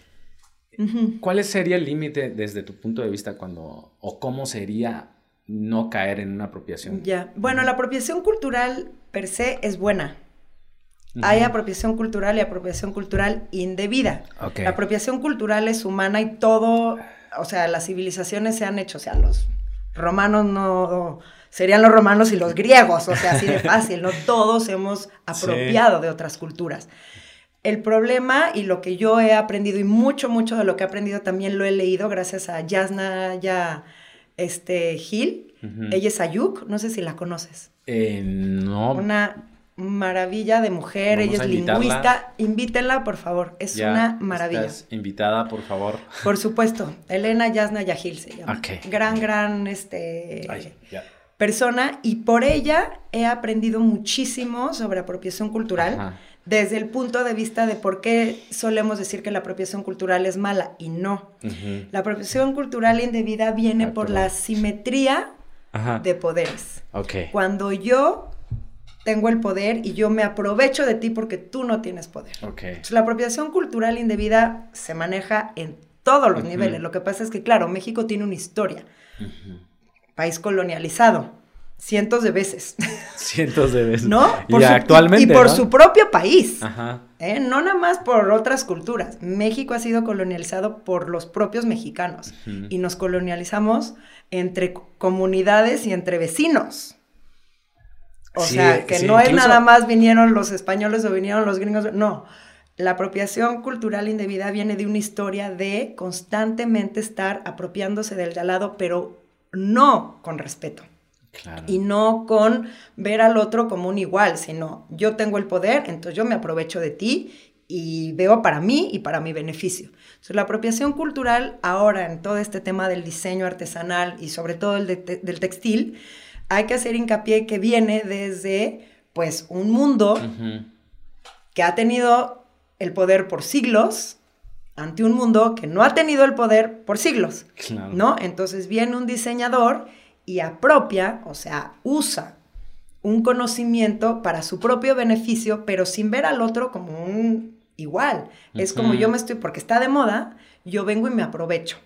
¿Cuál sería el límite desde tu punto de vista cuando, o cómo sería no caer en una apropiación? Ya, bueno, la apropiación cultural per se es buena. Hay apropiación cultural y apropiación cultural indebida. La apropiación cultural es humana y todo o sea, las civilizaciones se han hecho, o sea, los romanos no serían los romanos y los griegos, o sea, así de [LAUGHS] fácil, ¿no? Todos hemos apropiado de otras culturas. El problema y lo que yo he aprendido y mucho, mucho de lo que he aprendido también lo he leído gracias a Yasna ya, este, Gil. Ella es Ayuk, no sé si la conoces. Eh, no. Una maravilla de mujer, ella es lingüista. Invítenla, por favor, es una maravilla. Estás invitada, por favor. Por supuesto, Elena Yasna Yahil se llama. Gran, gran este, persona y por ella he aprendido muchísimo sobre apropiación cultural. Desde el punto de vista de por qué solemos decir que la apropiación cultural es mala y no. La apropiación cultural indebida viene por la simetría de poderes. Cuando yo tengo el poder y yo me aprovecho de ti porque tú no tienes poder. la apropiación cultural indebida se maneja en todos los niveles. Lo que pasa es que, claro, México tiene una historia. País colonializado. Cientos de veces. [LAUGHS] Cientos de veces. ¿No? y actualmente. Y, por su propio país. ¿eh? No nada más por otras culturas. México ha sido colonializado por los propios mexicanos. Y nos colonializamos entre comunidades y entre vecinos. O sea, que no es nada más vinieron los españoles o vinieron los gringos, no. La apropiación cultural indebida viene de una historia de constantemente estar apropiándose del de al lado, pero no con respeto. Y no con ver al otro como un igual, sino yo tengo el poder, entonces yo me aprovecho de ti y veo para mí y para mi beneficio. Entonces, la apropiación cultural ahora en todo este tema del diseño artesanal y sobre todo el del textil, hay que hacer hincapié que viene desde, pues, un mundo que ha tenido el poder por siglos ante un mundo que no ha tenido el poder por siglos, ¿no? Entonces viene un diseñador y apropia, o sea, usa un conocimiento para su propio beneficio, pero sin ver al otro como un igual. Es como yo me estoy, porque está de moda, yo vengo y me aprovecho.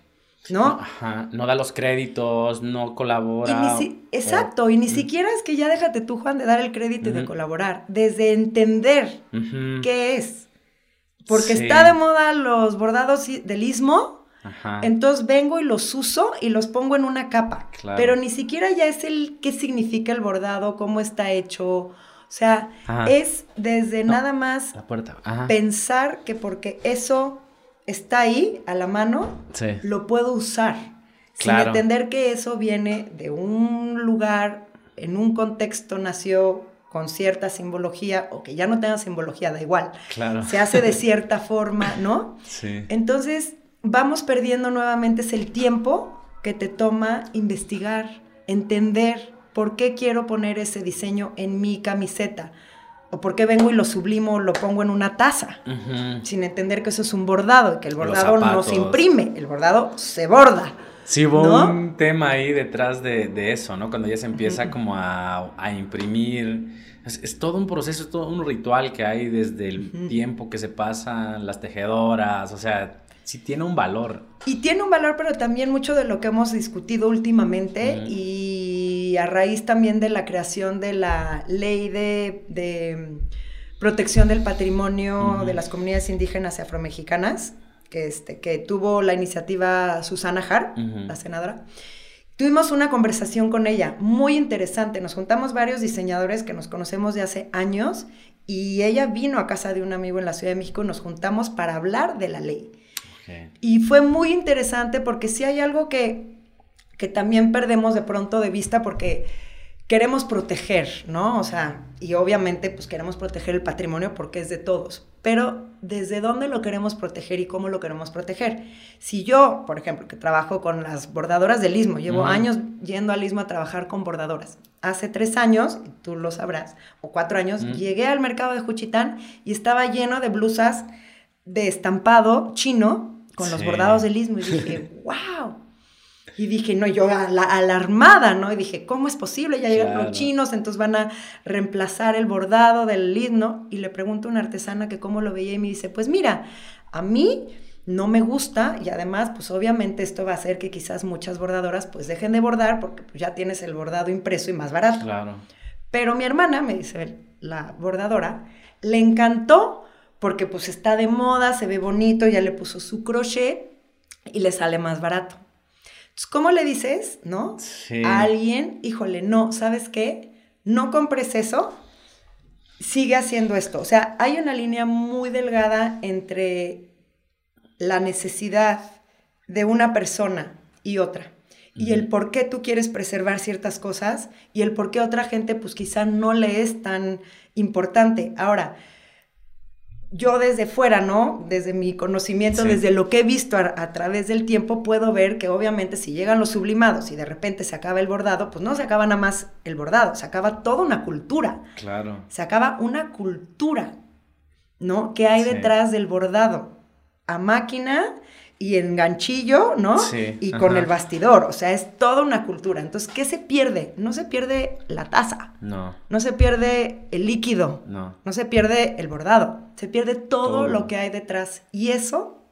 ¿No? Ajá, no da los créditos, no colabora. exacto, y ni siquiera es que ya déjate tú, Juan, de dar el crédito y de colaborar, desde entender qué es. Porque está de moda los bordados del istmo, entonces vengo y los uso y los pongo en una capa. Pero ni siquiera ya es el qué significa el bordado, cómo está hecho. O sea, es desde nada más pensar que porque eso está ahí a la mano, lo puedo usar. Sin entender que eso viene de un lugar, en un contexto nació con cierta simbología o que ya no tenga simbología, da igual. Se hace de [LAUGHS] cierta forma, ¿no? Sí. Entonces, vamos perdiendo nuevamente es el tiempo que te toma investigar, entender por qué quiero poner ese diseño en mi camiseta ¿O por qué vengo y lo sublimo, lo pongo en una taza? Sin entender que eso es un bordado, que el bordado no se imprime, el bordado se borda. Sí, hubo un tema ahí detrás de, eso, ¿no? Cuando ya se empieza como a, imprimir. Es, todo un proceso, es todo un ritual que hay desde el tiempo que se pasan las tejedoras, o sea, sí tiene un valor. Y tiene un valor, pero también mucho de lo que hemos discutido últimamente y a raíz también de la creación de la ley de, protección del patrimonio de las comunidades indígenas y afromexicanas, que, este, que tuvo la iniciativa Susana Har, la senadora. Tuvimos una conversación con ella muy interesante. Nos juntamos varios diseñadores que nos conocemos de hace años y ella vino a casa de un amigo en la Ciudad de México y nos juntamos para hablar de la ley. Y fue muy interesante porque si hay algo que que también perdemos de pronto de vista porque queremos proteger, ¿no? O sea, y obviamente pues queremos proteger el patrimonio porque es de todos, pero ¿desde dónde lo queremos proteger y cómo lo queremos proteger? Si yo, por ejemplo, que trabajo con las bordadoras del Istmo, llevo años yendo al Istmo a trabajar con bordadoras. Hace tres años, tú lo sabrás, o cuatro años, llegué al mercado de Juchitán y estaba lleno de blusas de estampado chino con los bordados del Istmo y dije, [LAUGHS] wow, y dije, no, yo alarmada, ¿no? Y dije, ¿cómo es posible? Ya llegan los chinos, entonces van a reemplazar el bordado del himno. Y le pregunto a una artesana que cómo lo veía y me dice, pues mira, a mí no me gusta y además, pues obviamente esto va a hacer que quizás muchas bordadoras pues dejen de bordar porque pues, ya tienes el bordado impreso y más barato. Claro. Pero mi hermana, me dice la bordadora, le encantó porque pues está de moda, se ve bonito, ya le puso su crochet y le sale más barato. ¿Cómo le dices, no? A alguien, híjole, no, ¿sabes qué? No compres eso, sigue haciendo esto. O sea, hay una línea muy delgada entre la necesidad de una persona y otra. Y el por qué tú quieres preservar ciertas cosas y el por qué otra gente pues quizá no le es tan importante. Ahora, yo desde fuera, ¿no? Desde mi conocimiento, desde lo que he visto a, través del tiempo, puedo ver que obviamente si llegan los sublimados y de repente se acaba el bordado, pues no se acaba nada más el bordado, se acaba toda una cultura. Claro. Se acaba una cultura, ¿no? Que hay detrás del bordado. A máquina y en ganchillo, ¿no? Sí, y con el bastidor, o sea, es toda una cultura. Entonces, ¿qué se pierde? No se pierde la taza. No. No se pierde el líquido. No. No se pierde el bordado. Se pierde todo, lo que hay detrás. Y eso,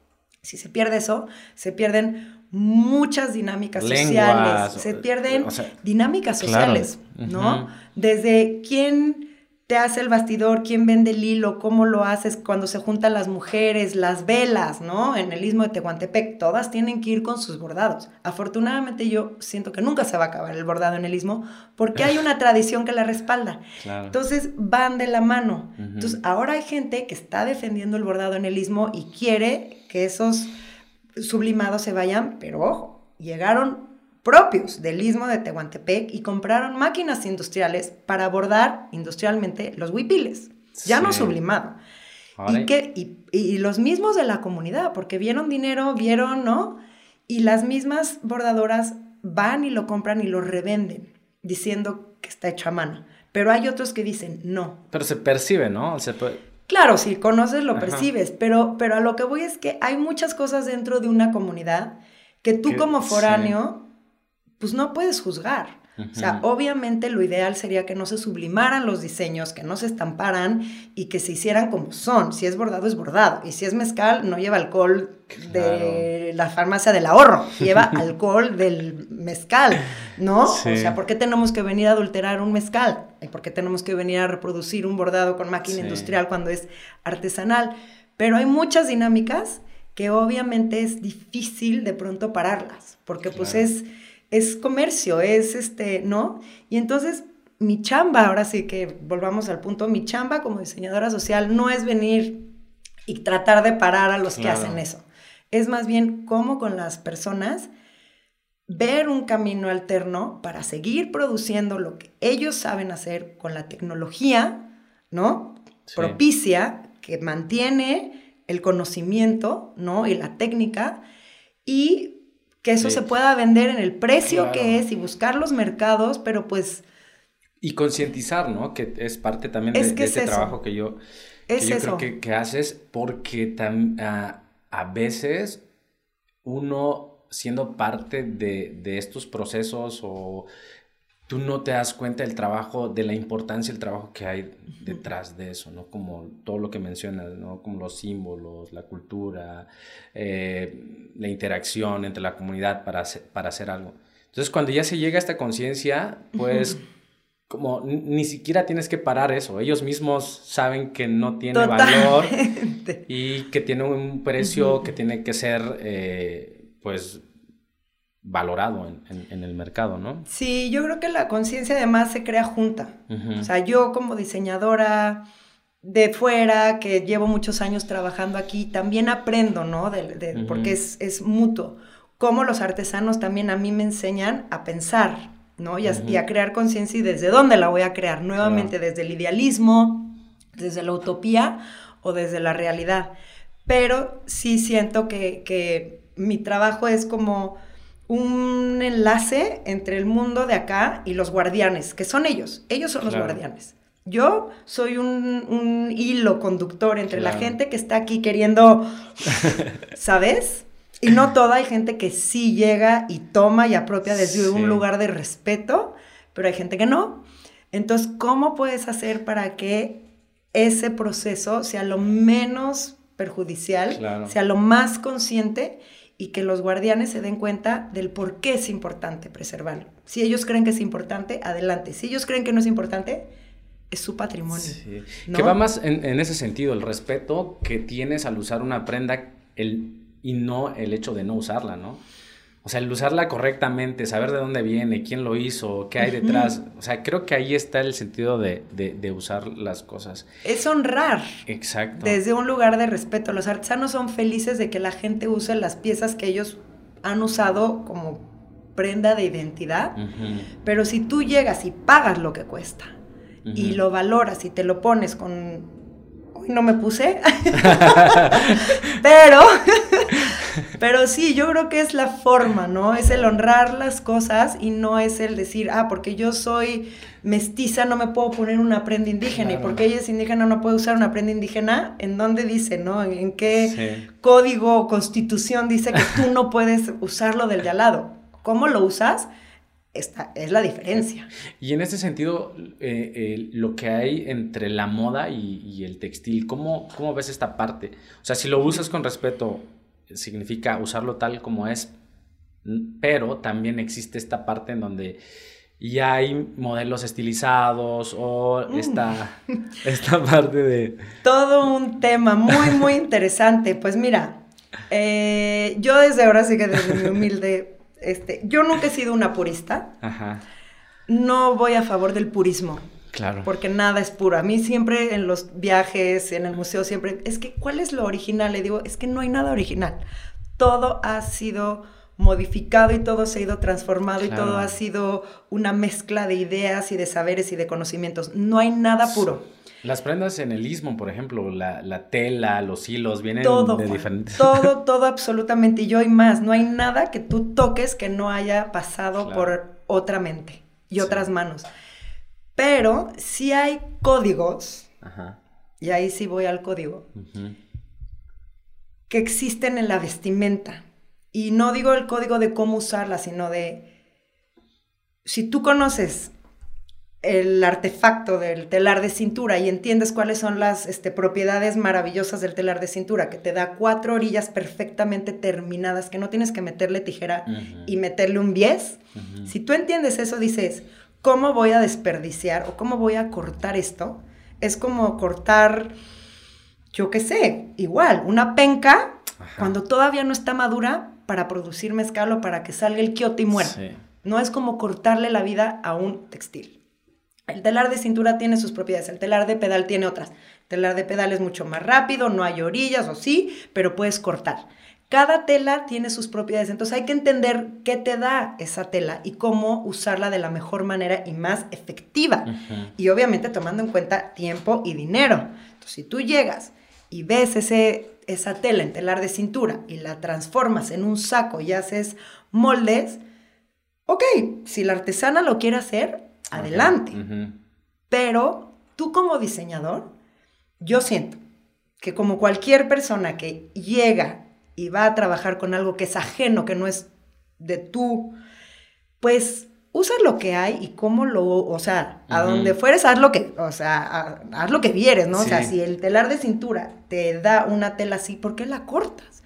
si se pierde eso, se pierden muchas dinámicas sociales. Se pierden dinámicas sociales, ¿no? Desde quién te hace el bastidor, quién vende el hilo, cómo lo haces cuando se juntan las mujeres, las velas, ¿no? En el istmo de Tehuantepec, todas tienen que ir con sus bordados. Afortunadamente yo siento que nunca se va a acabar el bordado en el istmo porque hay [LAUGHS] una tradición que la respalda. Entonces van de la mano. Entonces ahora hay gente que está defendiendo el bordado en el istmo y quiere que esos sublimados se vayan, pero ojo, llegaron propios del istmo de Tehuantepec y compraron máquinas industriales para bordar industrialmente los huipiles, ya no sublimado. Y, que, y, los mismos de la comunidad, porque vieron dinero, vieron, ¿no? Y las mismas bordadoras van y lo compran y lo revenden, diciendo que está hecho a mano. Pero hay otros que dicen no. Pero se percibe, ¿no? Claro, si conoces lo percibes, pero, pero a lo que voy es que hay muchas cosas dentro de una comunidad que tú como foráneo pues no puedes juzgar. O sea, obviamente lo ideal sería que no se sublimaran los diseños, que no se estamparan y que se hicieran como son. Si es bordado, es bordado. Y si es mezcal, no lleva alcohol de la farmacia del ahorro, lleva [LAUGHS] alcohol del mezcal, ¿no? O sea, ¿por qué tenemos que venir a adulterar un mezcal? ¿Y por qué tenemos que venir a reproducir un bordado con máquina industrial cuando es artesanal? Pero hay muchas dinámicas que obviamente es difícil de pronto pararlas, porque pues es es comercio, es este, ¿no? Y entonces mi chamba, ahora sí que volvamos al punto, mi chamba como diseñadora social no es venir y tratar de parar a los que hacen eso. Es más bien cómo con las personas ver un camino alterno para seguir produciendo lo que ellos saben hacer con la tecnología, ¿no? Propicia, que mantiene el conocimiento, ¿no? Y la técnica, y que eso se pueda vender en el precio que es y buscar los mercados, pero pues... Y concientizar, ¿no? Que es parte también de, ese trabajo que yo, creo que, haces, porque a, veces uno siendo parte de, de estos procesos o tú no te das cuenta del trabajo, de la importancia del trabajo que hay detrás de eso, ¿no? Como todo lo que mencionas, ¿no? Como los símbolos, la cultura, eh, la interacción entre la comunidad para hacer, para hacer algo. Entonces, cuando ya se llega a esta conciencia, pues... como ni siquiera tienes que parar eso. Ellos mismos saben que no tiene valor y que tiene un precio que tiene que ser, eh, pues, valorado en, el mercado, ¿no? Sí, yo creo que la conciencia además se crea junta. O sea, yo como diseñadora de fuera, que llevo muchos años trabajando aquí, también aprendo, ¿no? De, Porque es, es mutuo. cómo los artesanos también a mí me enseñan a pensar, ¿no? Y a, crear conciencia y desde dónde la voy a crear, nuevamente desde el idealismo, desde la utopía o desde la realidad. Pero sí siento que, mi trabajo es como un enlace entre el mundo de acá y los guardianes, que son ellos, ellos son los guardianes. Yo soy un, hilo conductor entre la gente que está aquí queriendo, ¿sabes? Y no toda, hay gente que sí llega y toma y apropia desde un lugar de respeto, pero hay gente que no. Entonces, ¿cómo puedes hacer para que ese proceso sea lo menos perjudicial, sea lo más consciente y que los guardianes se den cuenta del por qué es importante preservarlo? Si ellos creen que es importante, adelante. Si ellos creen que no es importante, es su patrimonio. Sí. Que va más en, en, ese sentido, el respeto que tienes al usar una prenda el, y no el hecho de no usarla, ¿no? O sea, el usarla correctamente, saber de dónde viene, quién lo hizo, qué hay detrás. O sea, creo que ahí está el sentido de, de, usar las cosas. Es honrar. Exacto. Desde un lugar de respeto. Los artesanos son felices de que la gente use las piezas que ellos han usado como prenda de identidad. Pero si tú llegas y pagas lo que cuesta y lo valoras y te lo pones con... Hoy no me puse. [LAUGHS] [LAUGHS] pero [LAUGHS] pero sí, yo creo que es la forma, ¿no? Es el honrar las cosas y no es el decir, ah, porque yo soy mestiza no me puedo poner una prenda indígena y porque ella es indígena no puede usar una prenda indígena, ¿en dónde dice, no? ¿En qué código o constitución dice que tú no puedes usarlo del de al lado? ¿Cómo lo usas? Esta es la diferencia. Y en ese sentido, eh, eh, lo que hay entre la moda y, y el textil, ¿cómo, ¿cómo, ves esta parte? O sea, si lo usas con respeto, significa usarlo tal como es, pero también existe esta parte en donde ya hay modelos estilizados o mm. esta, [LAUGHS] esta parte de... Todo un tema muy, muy interesante. Pues mira, eh, yo desde ahora sí que desde mi humilde, este, yo nunca he sido una purista. Ajá. No voy a favor del purismo. Claro. Porque nada es puro. A mí siempre en los viajes, en el museo, siempre, es que, ¿cuál es lo original? Le digo, es que no hay nada original. Todo ha sido modificado y todo se ha ido transformado y todo ha sido una mezcla de ideas y de saberes y de conocimientos. No hay nada puro. Las prendas en el istmo, por ejemplo, la, tela, los hilos, vienen de diferentes... Todo, [LAUGHS] todo absolutamente. Y yo hay más. No hay nada que tú toques que no haya pasado por otra mente y otras manos. Pero sí hay códigos, y ahí sí voy al código, que existen en la vestimenta. Y no digo el código de cómo usarla, sino de, si tú conoces el artefacto del telar de cintura y entiendes cuáles son las este, propiedades maravillosas del telar de cintura, que te da cuatro orillas perfectamente terminadas, que no tienes que meterle tijera y meterle un bies, si tú entiendes eso, dices, ¿cómo voy a desperdiciar o cómo voy a cortar esto? Es como cortar, yo qué sé, igual, una penca cuando todavía no está madura para producir mezcal o para que salga el quiote y muera. No es como cortarle la vida a un textil. El telar de cintura tiene sus propiedades, el telar de pedal tiene otras. El telar de pedal es mucho más rápido, no hay orillas o sí, pero puedes cortar. Cada tela tiene sus propiedades, entonces hay que entender qué te da esa tela y cómo usarla de la mejor manera y más efectiva. Y obviamente tomando en cuenta tiempo y dinero. Entonces, si tú llegas y ves ese, esa tela en telar de cintura y la transformas en un saco y haces moldes, ok, si la artesana lo quiere hacer, adelante. Pero tú como diseñador, yo siento que como cualquier persona que llega y va a trabajar con algo que es ajeno, que no es de tú, pues usa lo que hay y cómo lo, o sea, a donde fueres, haz lo que, o sea, haz lo que vieres, ¿no? O sea, si el telar de cintura te da una tela así, ¿por qué la cortas?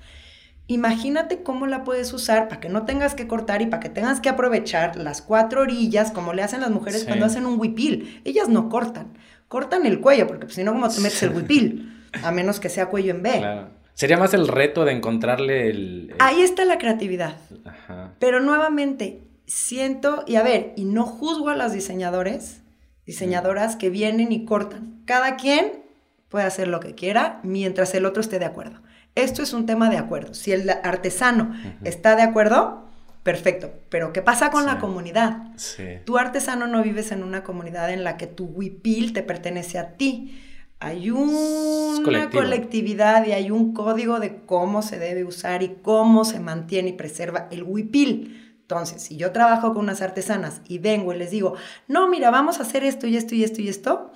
Imagínate cómo la puedes usar para que no tengas que cortar y para que tengas que aprovechar las cuatro orillas, como le hacen las mujeres cuando hacen un huipil. Ellas no cortan, cortan el cuello, porque pues, si no, ¿cómo te metes el huipil? [LAUGHS] A menos que sea cuello en B. Claro. Sería más el reto de encontrarle el... Ahí está la creatividad. Ajá. Pero nuevamente, siento, y a ver, y no juzgo a las diseñadores, diseñadoras que vienen y cortan. Cada quien puede hacer lo que quiera mientras el otro esté de acuerdo. Esto es un tema de acuerdo. Si el artesano está de acuerdo, perfecto. Pero ¿qué pasa con la comunidad? Sí. Tu artesano no vives en una comunidad en la que tu huipil te pertenece a ti. Hay una colectividad y hay un código de cómo se debe usar y cómo se mantiene y preserva el huipil. Entonces, si yo trabajo con unas artesanas y vengo y les digo, no, mira, vamos a hacer esto y esto y esto y esto,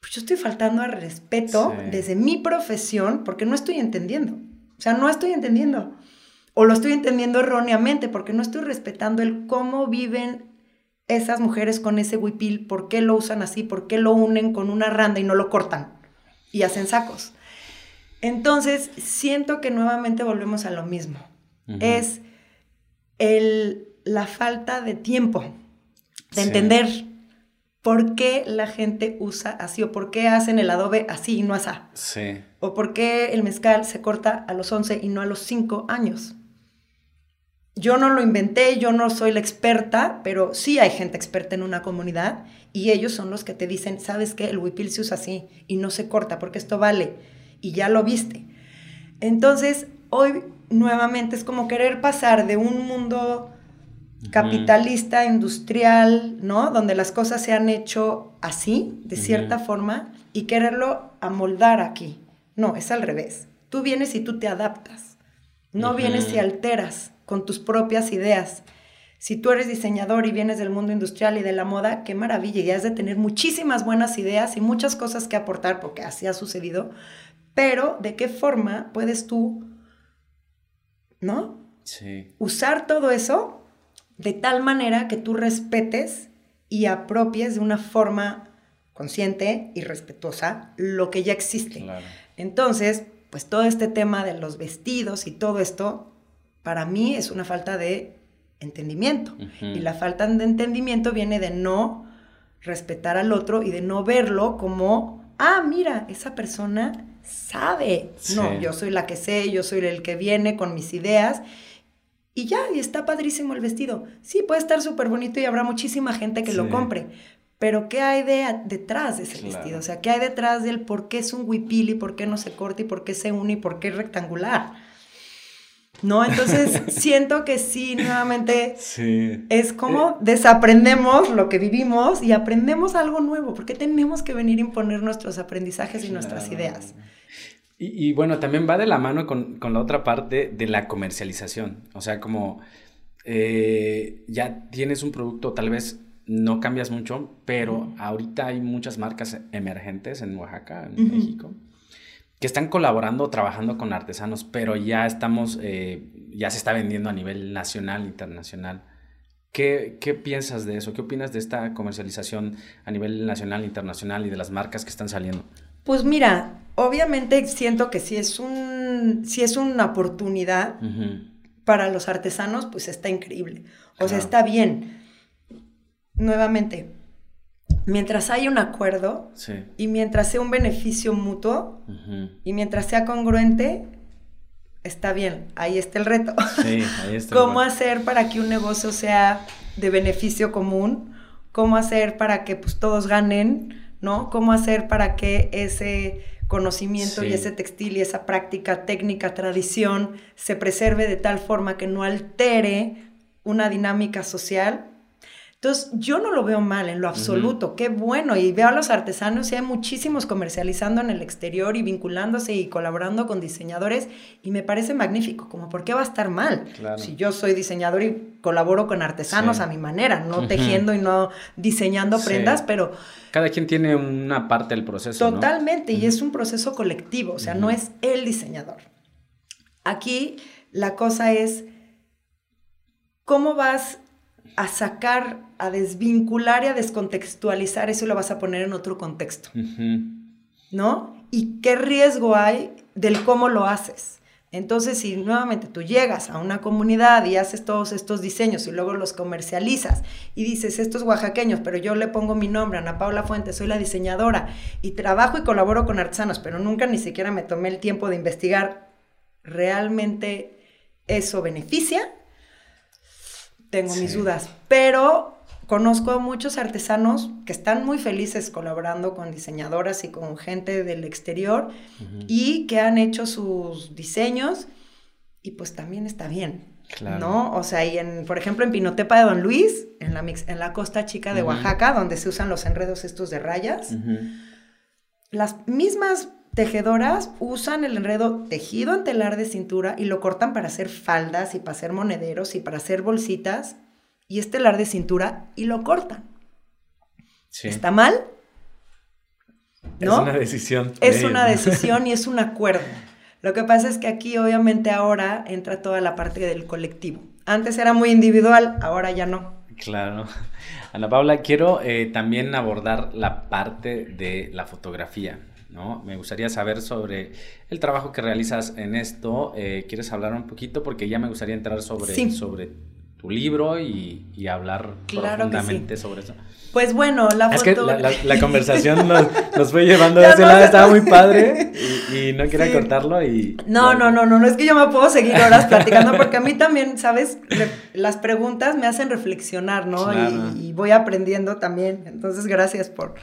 pues yo estoy faltando al respeto desde mi profesión porque no estoy entendiendo. O sea, no estoy entendiendo o lo estoy entendiendo erróneamente porque no estoy respetando el cómo viven esas mujeres con ese huipil, por qué lo usan así, por qué lo unen con una randa y no lo cortan y hacen sacos. Entonces, siento que nuevamente volvemos a lo mismo. Es el, la falta de tiempo, de entender por qué la gente usa así o por qué hacen el adobe así y no así. Sí. O por qué el mezcal se corta a los 11 y no a los 5 años yo no lo inventé, yo no soy la experta, pero sí hay gente experta en una comunidad y ellos son los que te dicen, ¿sabes qué? El huipil se usa así y no se corta porque esto vale y ya lo viste. Entonces, hoy nuevamente es como querer pasar de un mundo capitalista, industrial, ¿no? Donde las cosas se han hecho así, de cierta forma, y quererlo amoldar aquí. No, es al revés. Tú vienes y tú te adaptas. No vienes y alteras con tus propias ideas. Si tú eres diseñador y vienes del mundo industrial y de la moda, qué maravilla, y has de tener muchísimas buenas ideas y muchas cosas que aportar, porque así ha sucedido, pero ¿de qué forma puedes tú, ¿no? Sí. Usar todo eso de tal manera que tú respetes y apropies de una forma consciente y respetuosa lo que ya existe. Entonces, pues todo este tema de los vestidos y todo esto para mí es una falta de entendimiento. Y la falta de entendimiento viene de no respetar al otro y de no verlo como, ah, mira, esa persona sabe. No, yo soy la que sé, yo soy el que viene con mis ideas. Y ya, y está padrísimo el vestido. Sí, puede estar súper bonito y habrá muchísima gente que lo compre. Pero ¿qué hay de, detrás de ese vestido? O sea, ¿qué hay detrás del por qué es un huipil y por qué no se corta y por qué se une y por qué es rectangular? ¿No? Entonces [LAUGHS] siento que sí, nuevamente es como eh. desaprendemos lo que vivimos y aprendemos algo nuevo, porque tenemos que venir a imponer nuestros aprendizajes y nuestras ideas. Y, bueno, también va de la mano con, la otra parte de la comercialización, o sea, como eh, ya tienes un producto, tal vez no cambias mucho, pero ahorita hay muchas marcas emergentes en Oaxaca, en México que están colaborando, trabajando con artesanos, pero ya estamos, eh, ya se está vendiendo a nivel nacional, internacional. ¿Qué, ¿Qué, piensas de eso? ¿Qué opinas de esta comercialización a nivel nacional, internacional y de las marcas que están saliendo? Pues mira, obviamente siento que si es, un, si es una oportunidad para los artesanos, pues está increíble. O sea, está bien. Nuevamente, mientras haya un acuerdo y mientras sea un beneficio mutuo y mientras sea congruente, está bien, ahí está el reto. Sí, ahí [LAUGHS] está ¿Cómo hacer para que un negocio sea de beneficio común? ¿Cómo hacer para que pues, todos ganen? ¿No? ¿Cómo hacer para que ese conocimiento y ese textil y esa práctica, técnica, tradición se preserve de tal forma que no altere una dinámica social entonces, yo no lo veo mal en lo absoluto, qué bueno, y veo a los artesanos y hay muchísimos comercializando en el exterior y vinculándose y colaborando con diseñadores y me parece magnífico, como por qué va a estar mal si yo soy diseñador y colaboro con artesanos a mi manera, no tejiendo y no diseñando prendas, pero... Cada quien tiene una parte del proceso. Totalmente, y es un proceso colectivo, o sea, no es el diseñador. Aquí la cosa es cómo vas a sacar, a desvincular y a descontextualizar eso lo vas a poner en otro contexto. ¿No? ¿Y qué riesgo hay del cómo lo haces? Entonces, si nuevamente tú llegas a una comunidad y haces todos estos diseños y luego los comercializas y dices, estos oaxaqueños, pero yo le pongo mi nombre, Ana Paula Fuentes, soy la diseñadora y trabajo y colaboro con artesanos, pero nunca ni siquiera me tomé el tiempo de investigar, ¿realmente eso beneficia? Tengo mis dudas, pero conozco a muchos artesanos que están muy felices colaborando con diseñadoras y con gente del exterior y que han hecho sus diseños y pues también está bien. ¿No? O sea, y en, por ejemplo, en Pinotepa de Don Luis, en la, en la costa chica de Oaxaca, donde se usan los enredos estos de rayas, las mismas tejedoras usan el enredo tejido en telar de cintura y lo cortan para hacer faldas y para hacer monederos y para hacer bolsitas y es telar de cintura y lo cortan. ¿Está mal? ¿No? Es una decisión. Es una [LAUGHS] decisión y es un acuerdo. Lo que pasa es que aquí obviamente ahora entra toda la parte del colectivo. Antes era muy individual, ahora ya no. Claro. Ana Paula, quiero eh, también abordar la parte de la fotografía. ¿No? Me gustaría saber sobre el trabajo que realizas en esto. Eh, ¿Quieres hablar un poquito? Porque ya me gustaría entrar sobre, sobre tu libro y, hablar profundamente sobre eso. Pues bueno, la foto... Es que la, conversación nos, fue llevando [LAUGHS] de ese lado, estaba muy padre [LAUGHS] y, no quería cortarlo y... No, no, no, no, no es que yo me puedo seguir horas platicando porque a mí también, ¿sabes? las preguntas me hacen reflexionar, ¿no? Y, voy aprendiendo también. Entonces, gracias por,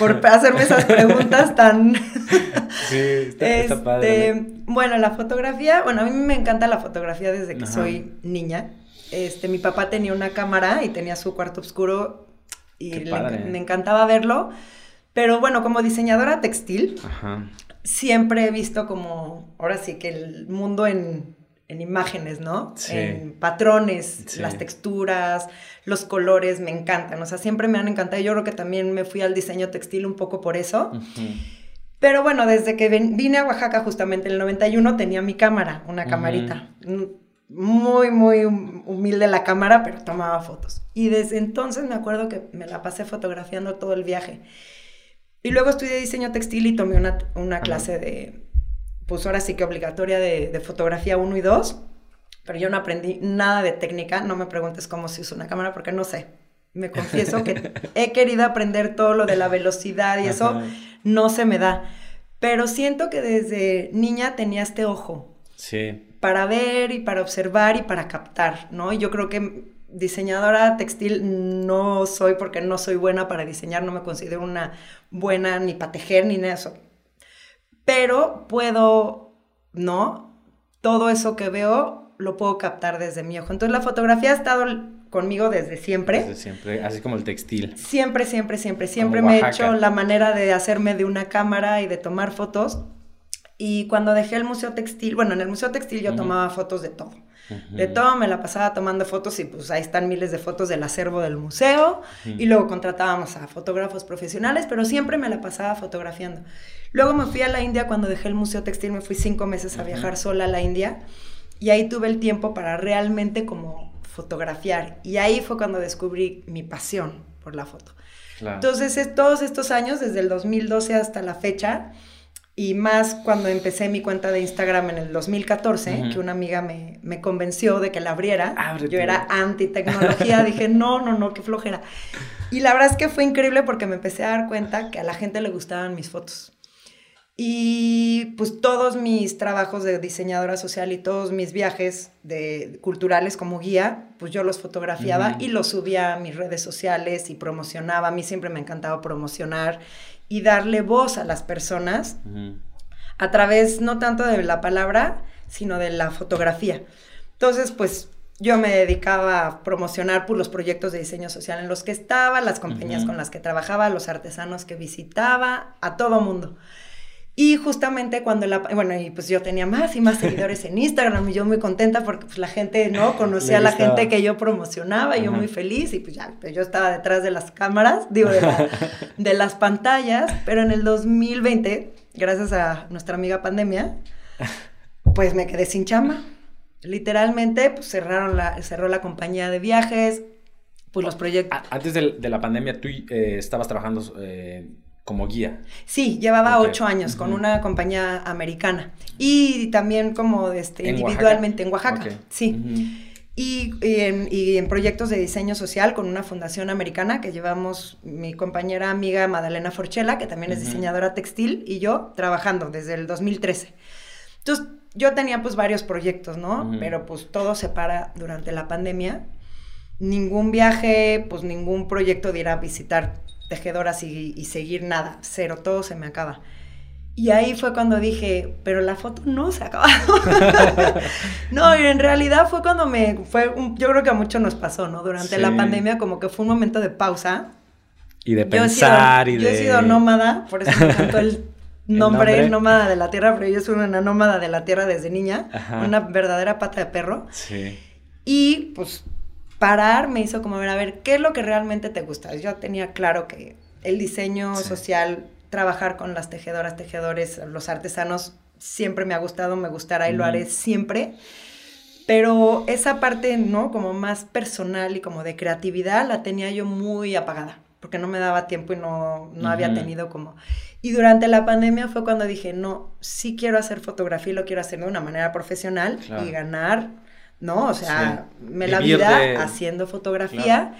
por hacerme esas preguntas tan... [LAUGHS] sí, está, padre. Este, bueno, la fotografía, bueno, a mí me encanta la fotografía desde que soy niña. Este, mi papá tenía una cámara y tenía su cuarto oscuro y me encantaba verlo. Pero bueno, como diseñadora textil, siempre he visto como, ahora sí que el mundo en, imágenes, ¿no? En patrones, las texturas, los colores, me encantan. O sea, siempre me han encantado. Yo creo que también me fui al diseño textil un poco por eso. Pero bueno, desde que vine a Oaxaca justamente en el 91 tenía mi cámara, una camarita muy, muy humilde la cámara, pero tomaba fotos. Y desde entonces me acuerdo que me la pasé fotografiando todo el viaje. Y luego estudié diseño textil y tomé una, clase de, pues ahora sí que obligatoria de, fotografía 1 y 2, pero yo no aprendí nada de técnica, no me preguntes cómo se usa una cámara porque no sé. Me confieso que [LAUGHS] he querido aprender todo lo de la velocidad y eso no se me da. Pero siento que desde niña tenía este ojo. Sí para ver y para observar y para captar, ¿no? Y yo creo que diseñadora textil no soy porque no soy buena para diseñar, no me considero una buena ni para tejer ni nada eso. Pero puedo, ¿no? Todo eso que veo lo puedo captar desde mi ojo. Entonces la fotografía ha estado conmigo desde siempre. Desde siempre, así como el textil. Siempre, siempre, siempre, siempre me he hecho la manera de hacerme de una cámara y de tomar fotos y cuando dejé el Museo Textil, bueno, en el Museo Textil yo tomaba fotos de todo. De todo me la pasaba tomando fotos y pues ahí están miles de fotos del acervo del museo y luego contratábamos a fotógrafos profesionales, pero siempre me la pasaba fotografiando. Luego me fui a la India cuando dejé el Museo Textil, me fui cinco meses a viajar sola a la India y ahí tuve el tiempo para realmente como fotografiar y ahí fue cuando descubrí mi pasión por la foto. Entonces, es, todos estos años, desde el 2012 hasta la fecha, y más cuando empecé mi cuenta de Instagram en el 2014, que una amiga me, me, convenció de que la abriera. Yo era anti-tecnología, dije, no, no, no, qué flojera. Y la verdad es que fue increíble porque me empecé a dar cuenta que a la gente le gustaban mis fotos. Y pues todos mis trabajos de diseñadora social y todos mis viajes de, culturales como guía, pues yo los fotografiaba y los subía a mis redes sociales y promocionaba. A mí siempre me ha encantado promocionar y darle voz a las personas a través no tanto de la palabra, sino de la fotografía. Entonces, pues yo me dedicaba a promocionar por los proyectos de diseño social en los que estaba, las compañías con las que trabajaba, los artesanos que visitaba, a todo mundo. Y justamente cuando la, bueno, y pues yo tenía más y más seguidores en Instagram y yo muy contenta porque pues la gente, ¿no? [LAUGHS] Conocía a la gente que yo promocionaba y yo muy feliz y pues ya, pues yo estaba detrás de las cámaras, digo, de, [LAUGHS] de las pantallas, pero en el 2020, gracias a nuestra amiga pandemia, pues me quedé sin chamba. Literalmente, pues cerraron la, cerró la compañía de viajes, pues los proyectos... Antes de, la pandemia, tú eh, estabas trabajando... Eh como guía. Sí, llevaba ocho años con una compañía americana y también como este, individualmente en Oaxaca. Sí. y, en, proyectos de diseño social con una fundación americana que llevamos mi compañera amiga Madalena Forchela, que también es diseñadora textil, y yo trabajando desde el 2013. Entonces, yo tenía pues varios proyectos, ¿no? Pero pues todo se para durante la pandemia. ningún viaje, pues ningún proyecto de ir a visitar tejedoras y, y seguir nada, cero, todo se me acaba. Y ahí fue cuando dije, pero la foto no se ha acabado. [LAUGHS] no, y en realidad fue cuando me, fue, yo creo que a muchos nos pasó, ¿no? Durante la pandemia como que fue un momento de pausa. Y de pensar y de... Yo he sido nómada, por eso me encantó el [LAUGHS] nombre, ¿El nómada de la tierra, pero yo soy una nómada de la tierra desde niña, una verdadera pata de perro. Sí. Y pues parar me hizo como ver, a ver, ¿qué es lo que realmente te gusta? Yo tenía claro que el diseño social trabajar con las tejedoras, tejedores, los artesanos, siempre me ha gustado, me gustará y lo haré siempre. Pero esa parte, ¿no? Como más personal y como de creatividad, la tenía yo muy apagada, porque no me daba tiempo y no, no había tenido como... Y durante la pandemia fue cuando dije, no, sí quiero hacer fotografía y lo quiero hacer de una manera profesional y ganar, ¿no? O sea, me la vida haciendo fotografía.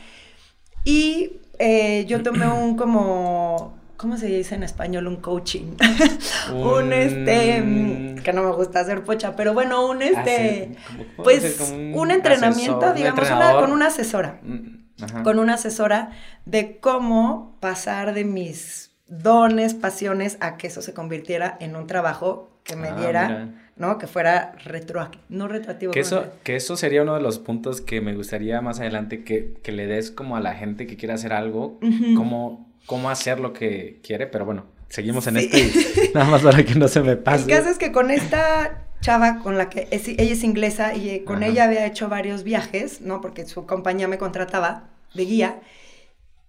Y eh, yo tomé un como ¿cómo se dice en español? Un coaching. [LAUGHS] un, este, que no me gusta hacer pocha, pero bueno, un ah, este, pues un, entrenamiento, digamos, con una asesora. Mm, con una asesora de cómo pasar de mis dones, pasiones, a que eso se convirtiera en un trabajo que me ah, diera, ¿no? Que fuera retroactivo, no retroactivo. Que eso, que eso sería uno de los puntos que me gustaría más adelante que, que le des como a la gente que quiere hacer algo, como cómo hacer lo que quiere, pero bueno, seguimos en este [LAUGHS] nada más para que no se me pase. El caso es que con esta chava con la que ella es inglesa y con ella había hecho varios viajes, ¿no? Porque su compañía me contrataba de guía.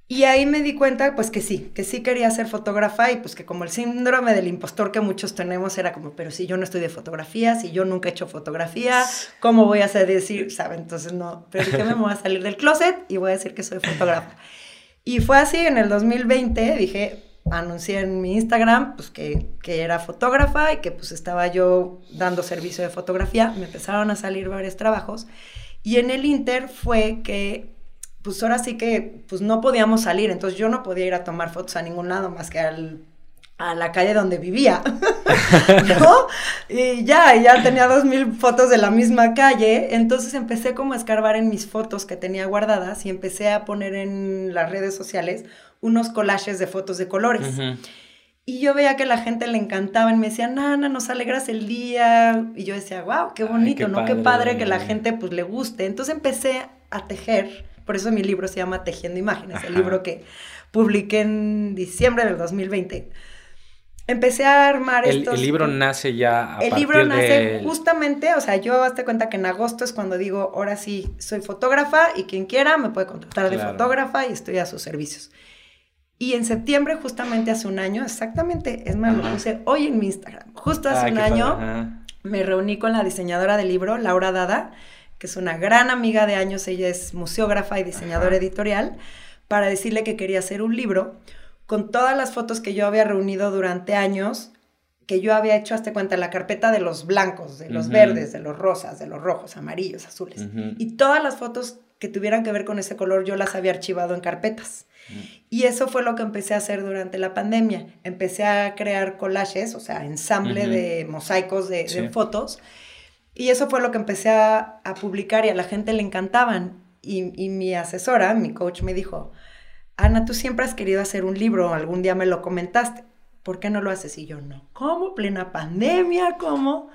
Y ahí me di cuenta, pues que sí, que sí quería ser fotógrafa y pues que como el síndrome del impostor que muchos tenemos era como, pero si yo no estudié fotografía, si yo nunca he hecho fotografía, ¿cómo voy a hacer decir, sabe? Entonces no, pero dije, me voy a salir del closet y voy a decir que soy fotógrafa. Y fue así, en el 2020 dije, anuncié en mi Instagram pues que, que, era fotógrafa y que pues estaba yo dando servicio de fotografía. Me empezaron a salir varios trabajos. Y en el Inter fue que pues ahora sí que pues no podíamos salir, entonces yo no podía ir a tomar fotos a ningún lado más que al a la calle donde vivía, [LAUGHS] ¿no? Y ya, ya tenía dos mil fotos de la misma calle, entonces empecé como a escarbar en mis fotos que tenía guardadas y empecé a poner en las redes sociales unos collages de fotos de colores. Y yo veía que la gente le encantaba y me decía, Nana, nos alegras el día. Y yo decía, wow, qué bonito, ¿no? Qué padre que la gente pues le guste. Entonces empecé a tejer, por eso mi libro se llama Tejiendo Imágenes, el libro que publiqué en diciembre del 2020 empecé a armar el, El libro nace ya a El libro nace justamente, o sea, yo hazte cuenta que en agosto es cuando digo, ahora sí, soy fotógrafa y quien quiera me puede contratar de fotógrafa y estoy a sus servicios. Y en septiembre, justamente hace un año, exactamente, es más, lo puse hoy en mi Instagram, justo hace ah, un año, me reuní con la diseñadora del libro, Laura Dada, que es una gran amiga de años, ella es museógrafa y diseñadora editorial, para decirle que quería hacer un libro con todas las fotos que yo había reunido durante años, que yo había hecho, hasta cuenta, la carpeta de los blancos, de los verdes, de los rosas, de los rojos, amarillos, azules. Y todas las fotos que tuvieran que ver con ese color, yo las había archivado en carpetas. Y eso fue lo que empecé a hacer durante la pandemia. Empecé a crear collages, o sea, ensamble de mosaicos de, fotos. Y eso fue lo que empecé a, publicar y a la gente le encantaban. Y, y mi asesora, mi coach, me dijo, Ana, tú siempre has querido hacer un libro, algún día me lo comentaste, ¿por qué no lo haces? Y yo, no, ¿cómo? Plena pandemia, ¿cómo?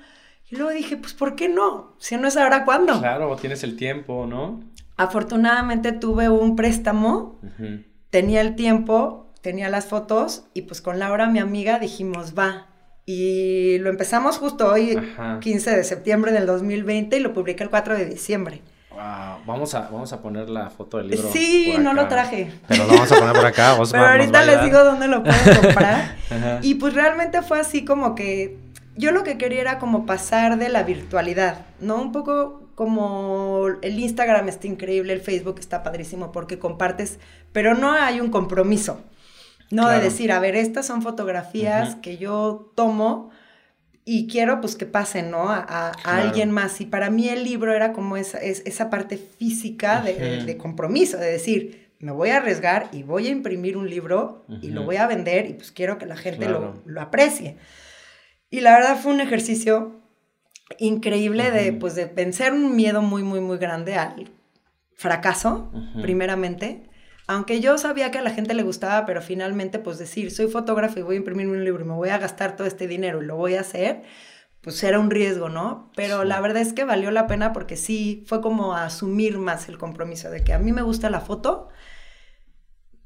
Y luego dije, pues, ¿por qué no? Si no es ahora, ¿cuándo? Claro, tienes el tiempo, ¿no? Afortunadamente tuve un préstamo, tenía el tiempo, tenía las fotos y pues con Laura, mi amiga, dijimos, va. Y lo empezamos justo hoy, 15 de septiembre del 2020 y lo publiqué el 4 de diciembre. Vamos a, vamos a poner la foto del libro. Sí, no lo traje. Pero lo vamos a poner por acá. [LAUGHS] Pero ahorita les digo dónde lo pueden comprar. [LAUGHS] y pues realmente fue así como que yo lo que quería era como pasar de la virtualidad, ¿no? Un poco como el Instagram está increíble, el Facebook está padrísimo porque compartes, pero no hay un compromiso, ¿no? De decir, a ver, estas son fotografías que yo tomo y quiero pues que pasen, ¿no? A, alguien más. Y para mí el libro era como esa, esa parte física de, compromiso, de decir, me voy a arriesgar y voy a imprimir un libro y lo voy a vender y pues quiero que la gente lo, aprecie. Y la verdad fue un ejercicio increíble de pues de pensar un miedo muy, muy, muy grande al fracaso, primeramente. Aunque yo sabía que a la gente le gustaba, pero finalmente, pues decir, soy fotógrafo y voy a imprimir un libro y me voy a gastar todo este dinero y lo voy a hacer, pues era un riesgo, ¿no? Pero la verdad es que valió la pena porque sí fue como asumir más el compromiso de que a mí me gusta la foto.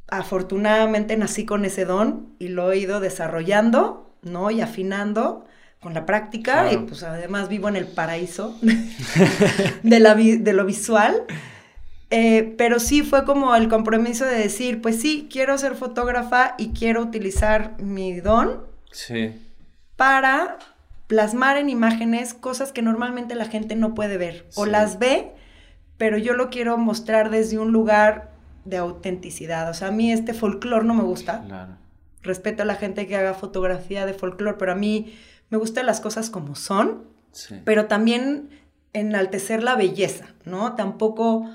Afortunadamente nací con ese don y lo he ido desarrollando, ¿no? Y afinando con la práctica y pues además vivo en el paraíso [LAUGHS] de, la, de lo visual. Eh, pero sí fue como el compromiso de decir, pues sí, quiero ser fotógrafa y quiero utilizar mi don sí. para plasmar en imágenes cosas que normalmente la gente no puede ver o las ve, pero yo lo quiero mostrar desde un lugar de autenticidad. O sea, a mí este folclore no me gusta. Respeto a la gente que haga fotografía de folclore, pero a mí me gustan las cosas como son, pero también enaltecer la belleza, ¿no? Tampoco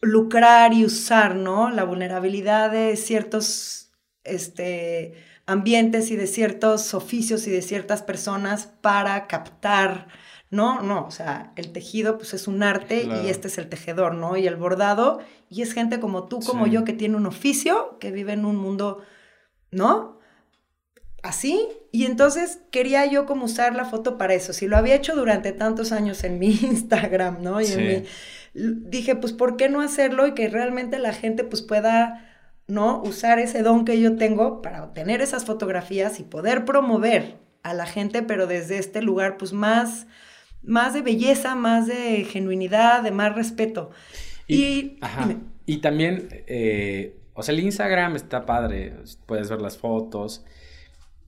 lucrar y usar, ¿no? La vulnerabilidad de ciertos, este, ambientes y de ciertos oficios y de ciertas personas para captar, ¿no? No, o sea, el tejido pues es un arte y este es el tejedor, ¿no? Y el bordado, y es gente como tú, como yo, que tiene un oficio, que vive en un mundo, ¿no? Así, y entonces quería yo como usar la foto para eso. Si lo había hecho durante tantos años en mi [LAUGHS] Instagram, ¿no? Y en mi, dije, pues, ¿por qué no hacerlo? Y que realmente la gente pues pueda ¿no? Usar ese don que yo tengo para obtener esas fotografías y poder promover a la gente, pero desde este lugar, pues más, más de belleza, más de genuinidad, de más respeto. Y, y, también, eh, o sea, el Instagram está padre, puedes ver las fotos.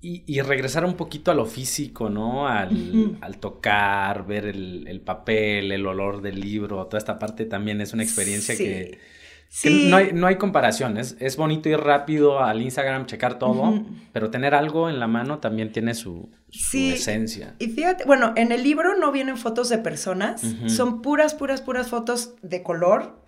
Y, regresar un poquito a lo físico, ¿no? Al, tocar, ver el, papel, el olor del libro, toda esta parte también es una experiencia que no, hay, no hay comparación, es, bonito ir rápido al Instagram, checar todo, pero tener algo en la mano también tiene su, esencia. Y fíjate, bueno, en el libro no vienen fotos de personas, son puras, puras, puras fotos de color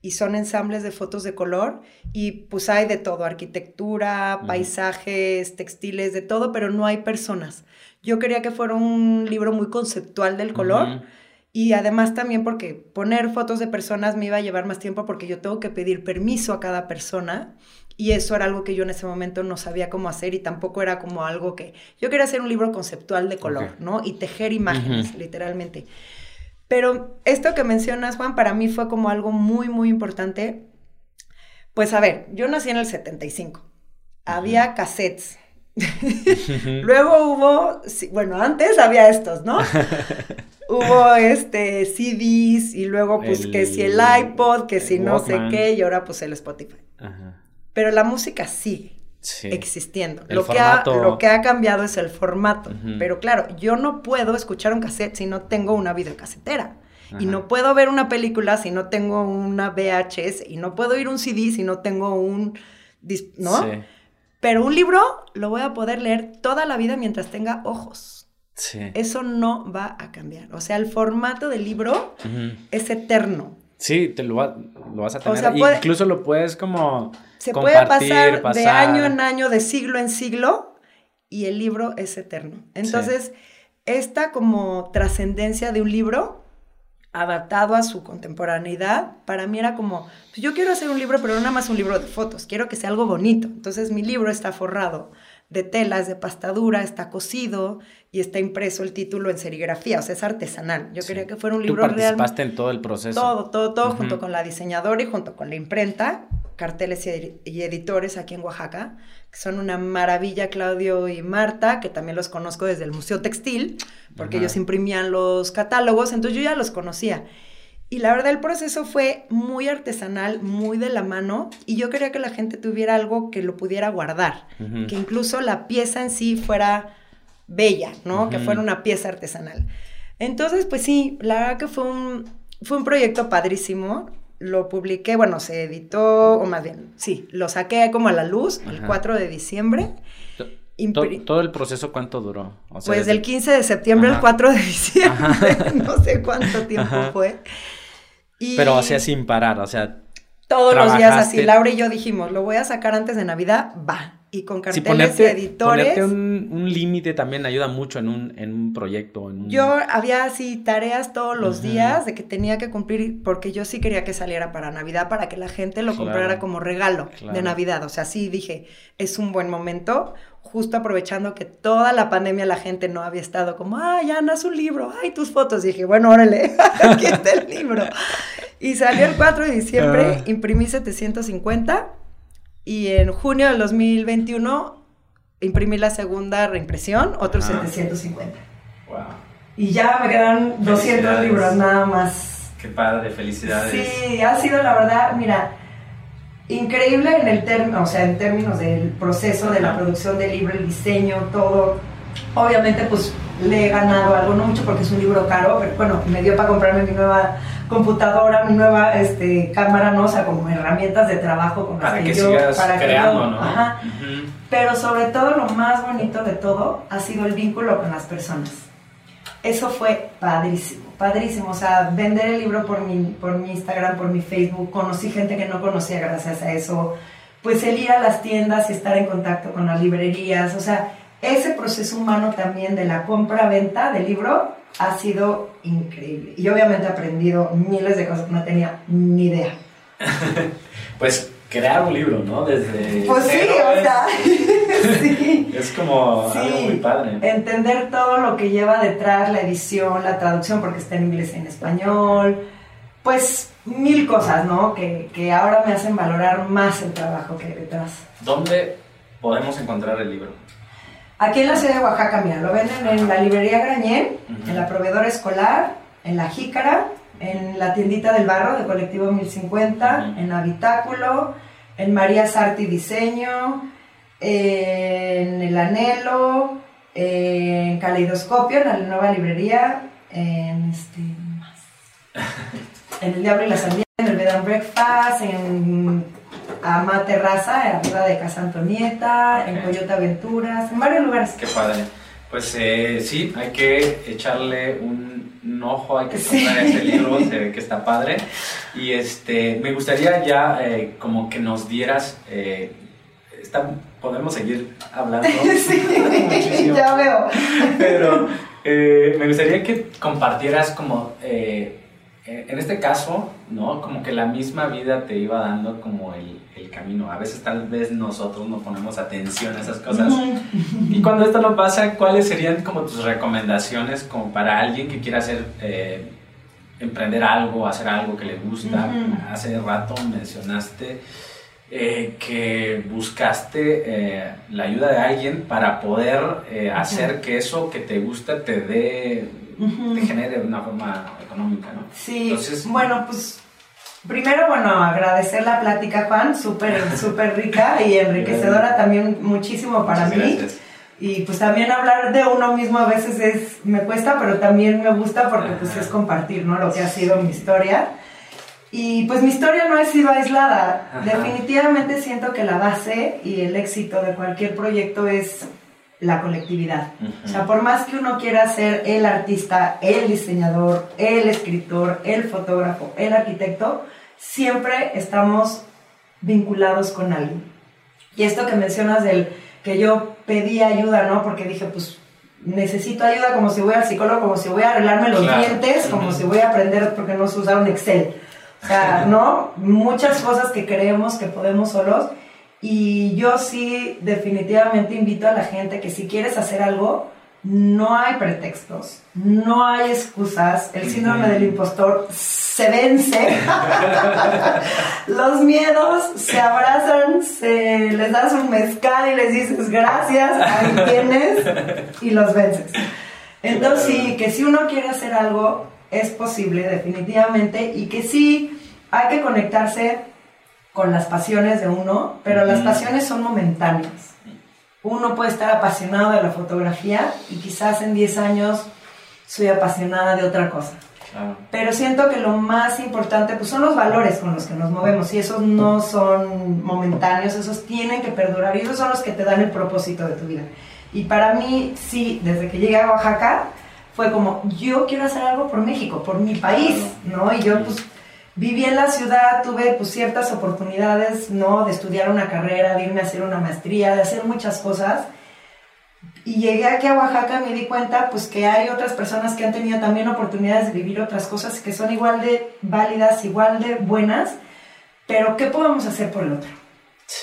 y son ensambles de fotos de color y pues hay de todo, arquitectura, paisajes, textiles, de todo, pero no hay personas. Yo quería que fuera un libro muy conceptual del color. Y además también porque poner fotos de personas me iba a llevar más tiempo porque yo tengo que pedir permiso a cada persona y eso era algo que yo en ese momento no sabía cómo hacer y tampoco era como algo que yo quería hacer un libro conceptual de color, ¿no? Y tejer imágenes, literalmente. Pero esto que mencionas, Juan, para mí fue como algo muy, muy importante. Pues a ver, yo nací en el 75. Había cassettes. [LAUGHS] Luego hubo, bueno, antes había estos, ¿no? [LAUGHS] hubo este CDs y luego pues que si el iPod, que si no sé qué y ahora pues el Spotify. Pero la música sigue existiendo. lo, que ha, lo que ha cambiado es el formato. Pero claro, yo no puedo escuchar un cassette si no tengo una videocasetera. Y no puedo ver una película si no tengo una VHS. Y no puedo ir un CD si no tengo un... ¿No? Pero un libro lo voy a poder leer toda la vida mientras tenga ojos. Eso no va a cambiar. O sea, el formato del libro es eterno. Sí, te lo, vas a tener. Incluso lo puedes como. Se puede pasar, de año en año, de siglo en siglo, y el libro es eterno. Entonces, esta como trascendencia de un libro adaptado a su contemporaneidad, para mí era como, pues yo quiero hacer un libro, pero no nada más un libro de fotos, quiero que sea algo bonito. Entonces mi libro está forrado de telas, de pastadura, está cosido y está impreso el título en serigrafía, o sea, es artesanal. Yo quería que fuera un libro real. participaste en todo el proceso. Todo, todo, todo, junto con la diseñadora y junto con la imprenta, carteles y, editores aquí en Oaxaca, que son una maravilla, Claudio y Marta, que también los conozco desde el Museo Textil, porque ellos imprimían los catálogos, entonces yo ya los conocía. Y la verdad el proceso fue muy artesanal, muy de la mano, y yo quería que la gente tuviera algo que lo pudiera guardar, que incluso la pieza en sí fuera bella, ¿no? Que fuera una pieza artesanal. Entonces, pues sí, la verdad que fue un, fue un proyecto padrísimo. Lo publiqué, bueno, se editó, o más bien, sí, lo saqué como a la luz el 4 de diciembre. ¿Todo, el proceso cuánto duró? pues del 15 de septiembre al 4 de diciembre, [LAUGHS] no sé cuánto tiempo fue. Pero, o sea, sin parar, o sea... Todos los días así, Laura y yo dijimos, lo voy a sacar antes de Navidad, va. y con carteles y editores. Ponerte un, límite también ayuda mucho en un, en un proyecto. Yo había así tareas todos los días de que tenía que cumplir porque yo sí quería que saliera para Navidad para que la gente lo comprara como regalo de Navidad. O sea, sí dije, es un buen momento, justo aprovechando que toda la pandemia la gente no había estado como, ay, Ana, su libro, ay, tus fotos. dije, bueno, órale, [LAUGHS] aquí está el libro. Y salió el 4 de diciembre, ah. imprimí 750 y en junio del 2021 imprimí la segunda reimpresión, otros 750. Wow. Y ya me quedan 200 libros nada más. Qué padre, felicidades. Sí, ha sido la verdad, mira, increíble en el término, o sea, en términos del proceso de la producción del libro, el diseño, todo. Obviamente, pues le he ganado algo, no mucho porque es un libro caro, pero bueno, me dio para comprarme mi nueva computadora, mi nueva este, cámara, ¿no? O sea, como herramientas de trabajo con para que, yo, para creando, ¿no? Ajá. Pero sobre todo, lo más bonito de todo ha sido el vínculo con las personas. Eso fue padrísimo, padrísimo. O sea, vender el libro por mi, por mi Instagram, por mi Facebook, conocí gente que no conocía gracias a eso. Pues el ir a las tiendas y estar en contacto con las librerías, o sea, ese proceso humano también de la compra-venta del libro ha sido increíble. Y obviamente he aprendido miles de cosas que no tenía ni idea. [LAUGHS] pues crear un libro, ¿no? Desde. Pues sí, o sea. [LAUGHS] sí. Es como algo muy padre. Entender todo lo que lleva detrás, la edición, la traducción, porque está en inglés y en español. Pues mil cosas, ¿no? Que, que ahora me hacen valorar más el trabajo que hay detrás. ¿Dónde podemos encontrar el libro? Aquí en la ciudad de Oaxaca, mira, lo venden en la librería Grañé, en la proveedora escolar, en la Jícara, en la tiendita del barro de Colectivo 1050, en Habitáculo, en María Sarti Diseño, en El Anhelo, en Caleidoscopio, en la nueva librería, en este, en El Diablo y la Sandía, en el Bed and Breakfast, en a Terraza, arriba de Casa Antonieta, en Coyota Aventuras, en varios lugares. Qué padre. Pues eh, sí, hay que echarle un, ojo, hay que comprar ese libro, se ve que está padre. Y este, me gustaría ya eh, como que nos dieras, eh, podemos seguir hablando. [LAUGHS] sí, ya veo. Pero me gustaría que compartieras como en este caso, ¿no? Como que la misma vida te iba dando como el, el, camino. A veces tal vez nosotros no ponemos atención a esas cosas. Y cuando esto no pasa, ¿cuáles serían como tus recomendaciones como para alguien que quiera hacer, eh, emprender algo, hacer algo que le gusta? Hace rato mencionaste eh, que buscaste eh, la ayuda de alguien para poder hacer que eso que te gusta te dé, te genere de una forma económica, ¿no? Sí, bueno, pues primero, bueno, agradecer la plática, Juan, súper, [LAUGHS] súper rica y enriquecedora también muchísimo para mí. Y pues también hablar de uno mismo a veces es, me cuesta, pero también me gusta porque pues es compartir, ¿no? Lo que ha sido mi historia. Y pues mi historia no ha sido aislada. Definitivamente siento que la base y el éxito de cualquier proyecto es la colectividad. O sea, por más que uno quiera ser el artista, el diseñador, el escritor, el fotógrafo, el arquitecto, siempre estamos vinculados con alguien. Y esto que mencionas del que yo pedí ayuda, ¿no? Porque dije, pues necesito ayuda como si voy al psicólogo, como si voy a arreglarme los dientes, como si voy a aprender porque no sé usar un Excel. O sea, ¿no? Muchas cosas que creemos que podemos solos y yo sí definitivamente invito a la gente que si quieres hacer algo, no hay pretextos, no hay excusas, el síndrome del impostor se vence, [LAUGHS] los miedos se abrazan, se les das un mezcal y les dices gracias, ahí tienes [LAUGHS] y los vences. Entonces sí, que si uno quiere hacer algo, es posible definitivamente y que sí hay que conectarse con las pasiones de uno, pero las pasiones son momentáneas. Uno puede estar apasionado de la fotografía y quizás en 10 años soy apasionada de otra cosa. Pero siento que lo más importante pues, son los valores con los que nos movemos y esos no son momentáneos, esos tienen que perdurar y esos son los que te dan el propósito de tu vida. Y para mí, sí, desde que llegué a Oaxaca, fue como, yo quiero hacer algo por México, por mi país, ¿no? Y yo pues viví en la ciudad, tuve pues ciertas oportunidades, ¿no? De estudiar una carrera, de irme a hacer una maestría, de hacer muchas cosas. Y llegué aquí a Oaxaca y me di cuenta pues que hay otras personas que han tenido también oportunidades de vivir otras cosas que son igual de válidas, igual de buenas, pero ¿qué podemos hacer por el otro?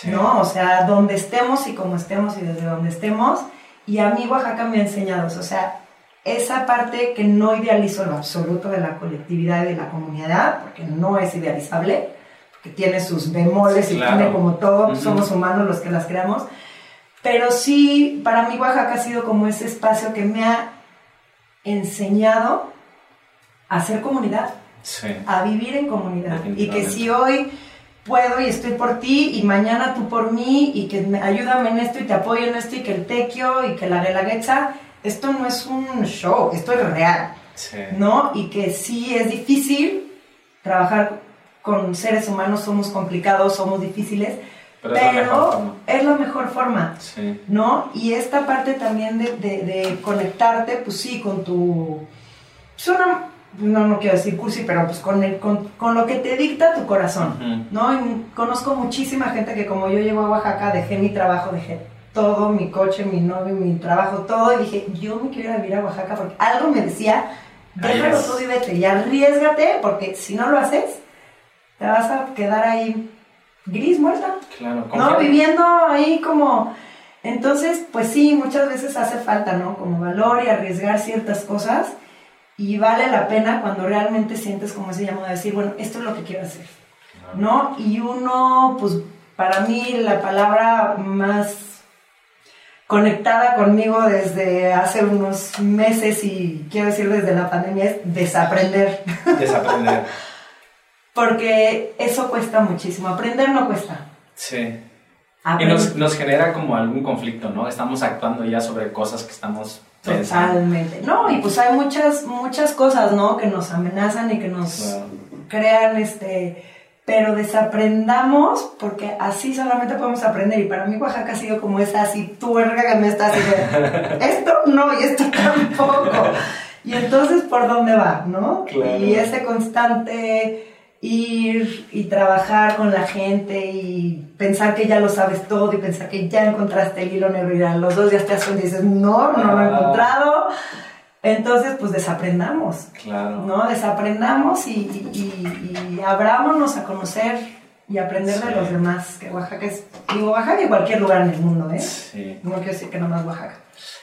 ¿No? O sea, donde estemos y como estemos y desde donde estemos. Y a mí Oaxaca me ha enseñado, o sea, esa parte que no idealizo en lo absoluto de la colectividad y de la comunidad, porque no es idealizable, porque tiene sus bemoles y tiene como todo, somos humanos los que las creamos, pero sí, para mí Oaxaca ha sido como ese espacio que me ha enseñado a hacer comunidad, a vivir en comunidad, y que si hoy puedo y estoy por ti y mañana tú por mí y que me, ayúdame en esto y te apoyo en esto y que el tequio y que la guelaguetza, esto no es un show, esto es real, ¿no? Y que sí es difícil trabajar con seres humanos, somos complicados, somos difíciles, pero, es, la mejor forma, ¿no? Y esta parte también de, de, conectarte, pues sí, con tu... Suena no, no quiero decir cursi, pero pues con, el, con, con lo que te dicta tu corazón, ¿no? Y conozco muchísima gente que como yo llego a Oaxaca, dejé mi trabajo, dejé todo, mi coche, mi novio, mi trabajo, todo, y dije, yo me quiero ir a vivir a Oaxaca porque algo me decía, déjalo todo y vete, y arriesgate, porque si no lo haces, te vas a quedar ahí gris, muerta. Claro, ¿no? Viviendo ahí como... Entonces, pues sí, muchas veces hace falta, ¿no? Como valor y arriesgar ciertas cosas y vale la pena cuando realmente sientes como ese llamado de decir, bueno, esto es lo que quiero hacer, ¿no? Y uno, pues para mí la palabra más conectada conmigo desde hace unos meses y quiero decir desde la pandemia es desaprender. [LAUGHS] Desaprender. Porque eso cuesta muchísimo, aprender no cuesta. Sí. Y nos, nos genera como algún conflicto, ¿no? Estamos actuando ya sobre cosas que estamos Totalmente. No, y pues hay muchas, muchas cosas, ¿no? Que nos amenazan y que nos crean, este, pero desaprendamos porque así solamente podemos aprender. Y para mí Oaxaca ha sido como esa así tuerca que me está haciendo, [LAUGHS] esto no y esto tampoco. Y entonces, ¿por dónde va, no? Y ese constante ir y trabajar con la gente y pensar que ya lo sabes todo y pensar que ya encontraste el hilo negro y a los dos días te das y dices, no, no lo he ah. encontrado. Entonces, pues desaprendamos. Claro. ¿No? Desaprendamos y, y, abrámonos a conocer y aprender de los demás. Que Oaxaca es, digo, Oaxaca y cualquier lugar en el mundo, ¿eh? Sí. No quiero decir que nomás Oaxaca.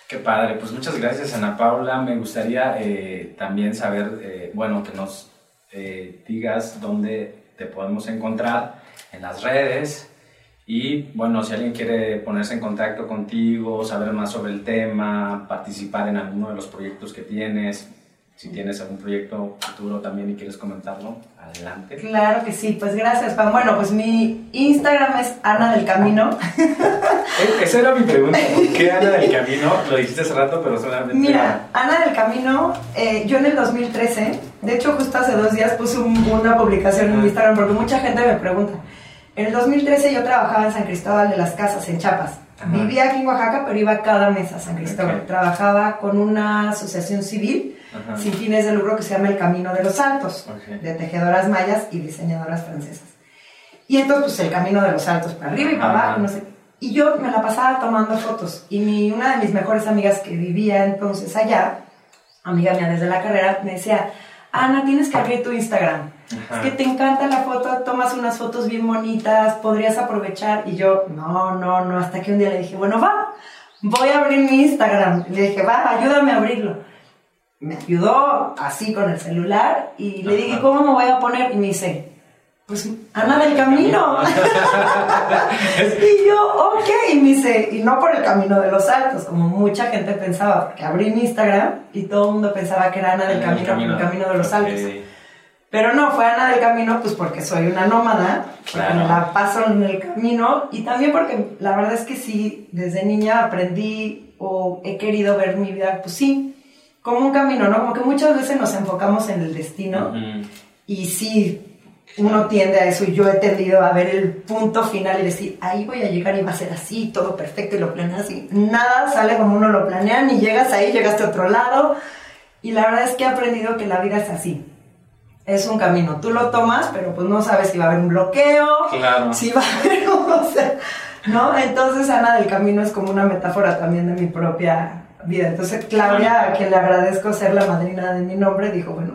Qué padre, pues muchas gracias Ana Paula. Me gustaría eh, también saber, eh, bueno, que nos eh, digas dónde te podemos encontrar en las redes. Y bueno, si alguien quiere ponerse en contacto contigo, saber más sobre el tema, participar en alguno de los proyectos que tienes, si tienes algún proyecto futuro también y quieres comentarlo, adelante. Claro que sí, pues gracias, Juan. Bueno, pues mi Instagram es Ana del Camino. [LAUGHS] Eh, esa era mi pregunta, ¿por qué Ana del Camino? Lo dijiste hace rato, pero solamente... Mira, Ana del Camino, eh, yo en el 2013, de hecho justo hace dos días puse una publicación en Instagram porque mucha gente me pregunta. En el 2013 yo trabajaba en San Cristóbal de las Casas, en Chiapas. Vivía aquí en Oaxaca, pero iba cada mes a San Cristóbal. Trabajaba con una asociación civil sin fines de lucro que se llama El Camino de los Altos, de tejedoras mayas y diseñadoras francesas. Y entonces, pues el Camino de los Altos para arriba y para abajo, no sé. Y yo me la pasaba tomando fotos. Y mi, una de mis mejores amigas que vivía entonces allá, amiga mía desde la carrera, me decía, Ana, tienes que abrir tu Instagram. Es que te encanta la foto, tomas unas fotos bien bonitas, podrías aprovechar. Y yo, no, no, no, hasta que un día le dije, bueno, va, voy a abrir mi Instagram. Le dije, va, ayúdame a abrirlo me ayudó así con el celular y le dije, ¿cómo me voy a poner? Y me dice, pues Ana del Camino. [LAUGHS] [LAUGHS] y yo, ok, y me dice, y no por el camino de los altos, como mucha gente pensaba, porque abrí mi Instagram y todo el mundo pensaba que era Ana del Camino, el camino de los altos. Pero no, fue Ana del Camino, pues porque soy una nómada, porque me la paso en el camino y también porque la verdad es que sí, desde niña aprendí o he querido ver mi vida, pues sí, como un camino, ¿no? Como que muchas veces nos enfocamos en el destino y sí, uno tiende a eso y yo he tendido a ver el punto final y decir, ahí voy a llegar y va a ser así, todo perfecto y lo planeas así. Nada sale como uno lo planea, ni llegas ahí, llegaste a otro lado. Y la verdad es que he aprendido que la vida es así. Es un camino. Tú lo tomas, pero pues no sabes si va a haber un bloqueo, claro. si va a haber, o sea, ¿no? Entonces Ana del Camino es como una metáfora también de mi propia vida. Entonces Claudia, a quien le agradezco ser la madrina de mi nombre, dijo, bueno,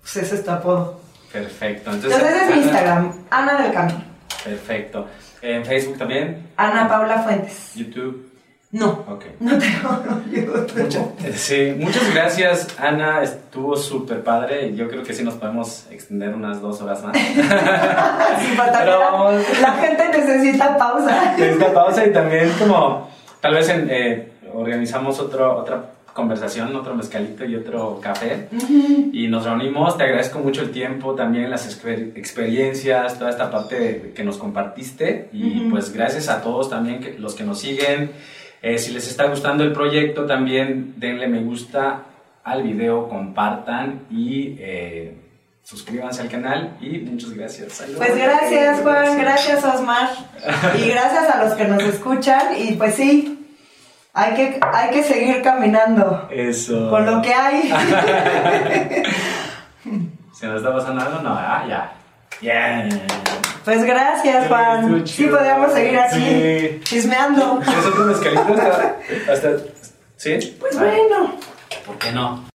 pues ese es tu apodo. Perfecto. Entonces, Entonces es mi Instagram, Ana del Camino. Perfecto. ¿En Facebook también? Ana Paula Fuentes. YouTube. No. No tengo [LAUGHS] YouTube. sí, muchas gracias, Ana. Estuvo súper padre. Yo creo que sí nos podemos extender unas dos horas más. [LAUGHS] La gente necesita pausa. Necesita pausa y también como tal vez eh, organizamos otro, otra conversación, otro mezcalito y otro café. Y nos reunimos. Te agradezco mucho el tiempo, también las experiencias, toda esta parte que nos compartiste. Y pues gracias a todos también que, los que nos siguen. Eh, si les está gustando el proyecto, también denle me gusta al video, compartan y eh, suscríbanse al canal y muchas gracias. Pues gracias Juan, gracias Osmar y gracias a los que nos escuchan y pues sí, hay que, hay que seguir caminando. Eso. Con lo que hay. [LAUGHS] [LAUGHS] ¿Se nos está pasando algo? No, ah, ya. Yeah. Pues gracias, Juan. Sí, podríamos seguir así, chismeando. ¿Es otro mezcalito hasta, hasta... ¿Sí? Pues bueno. ¿Por qué no?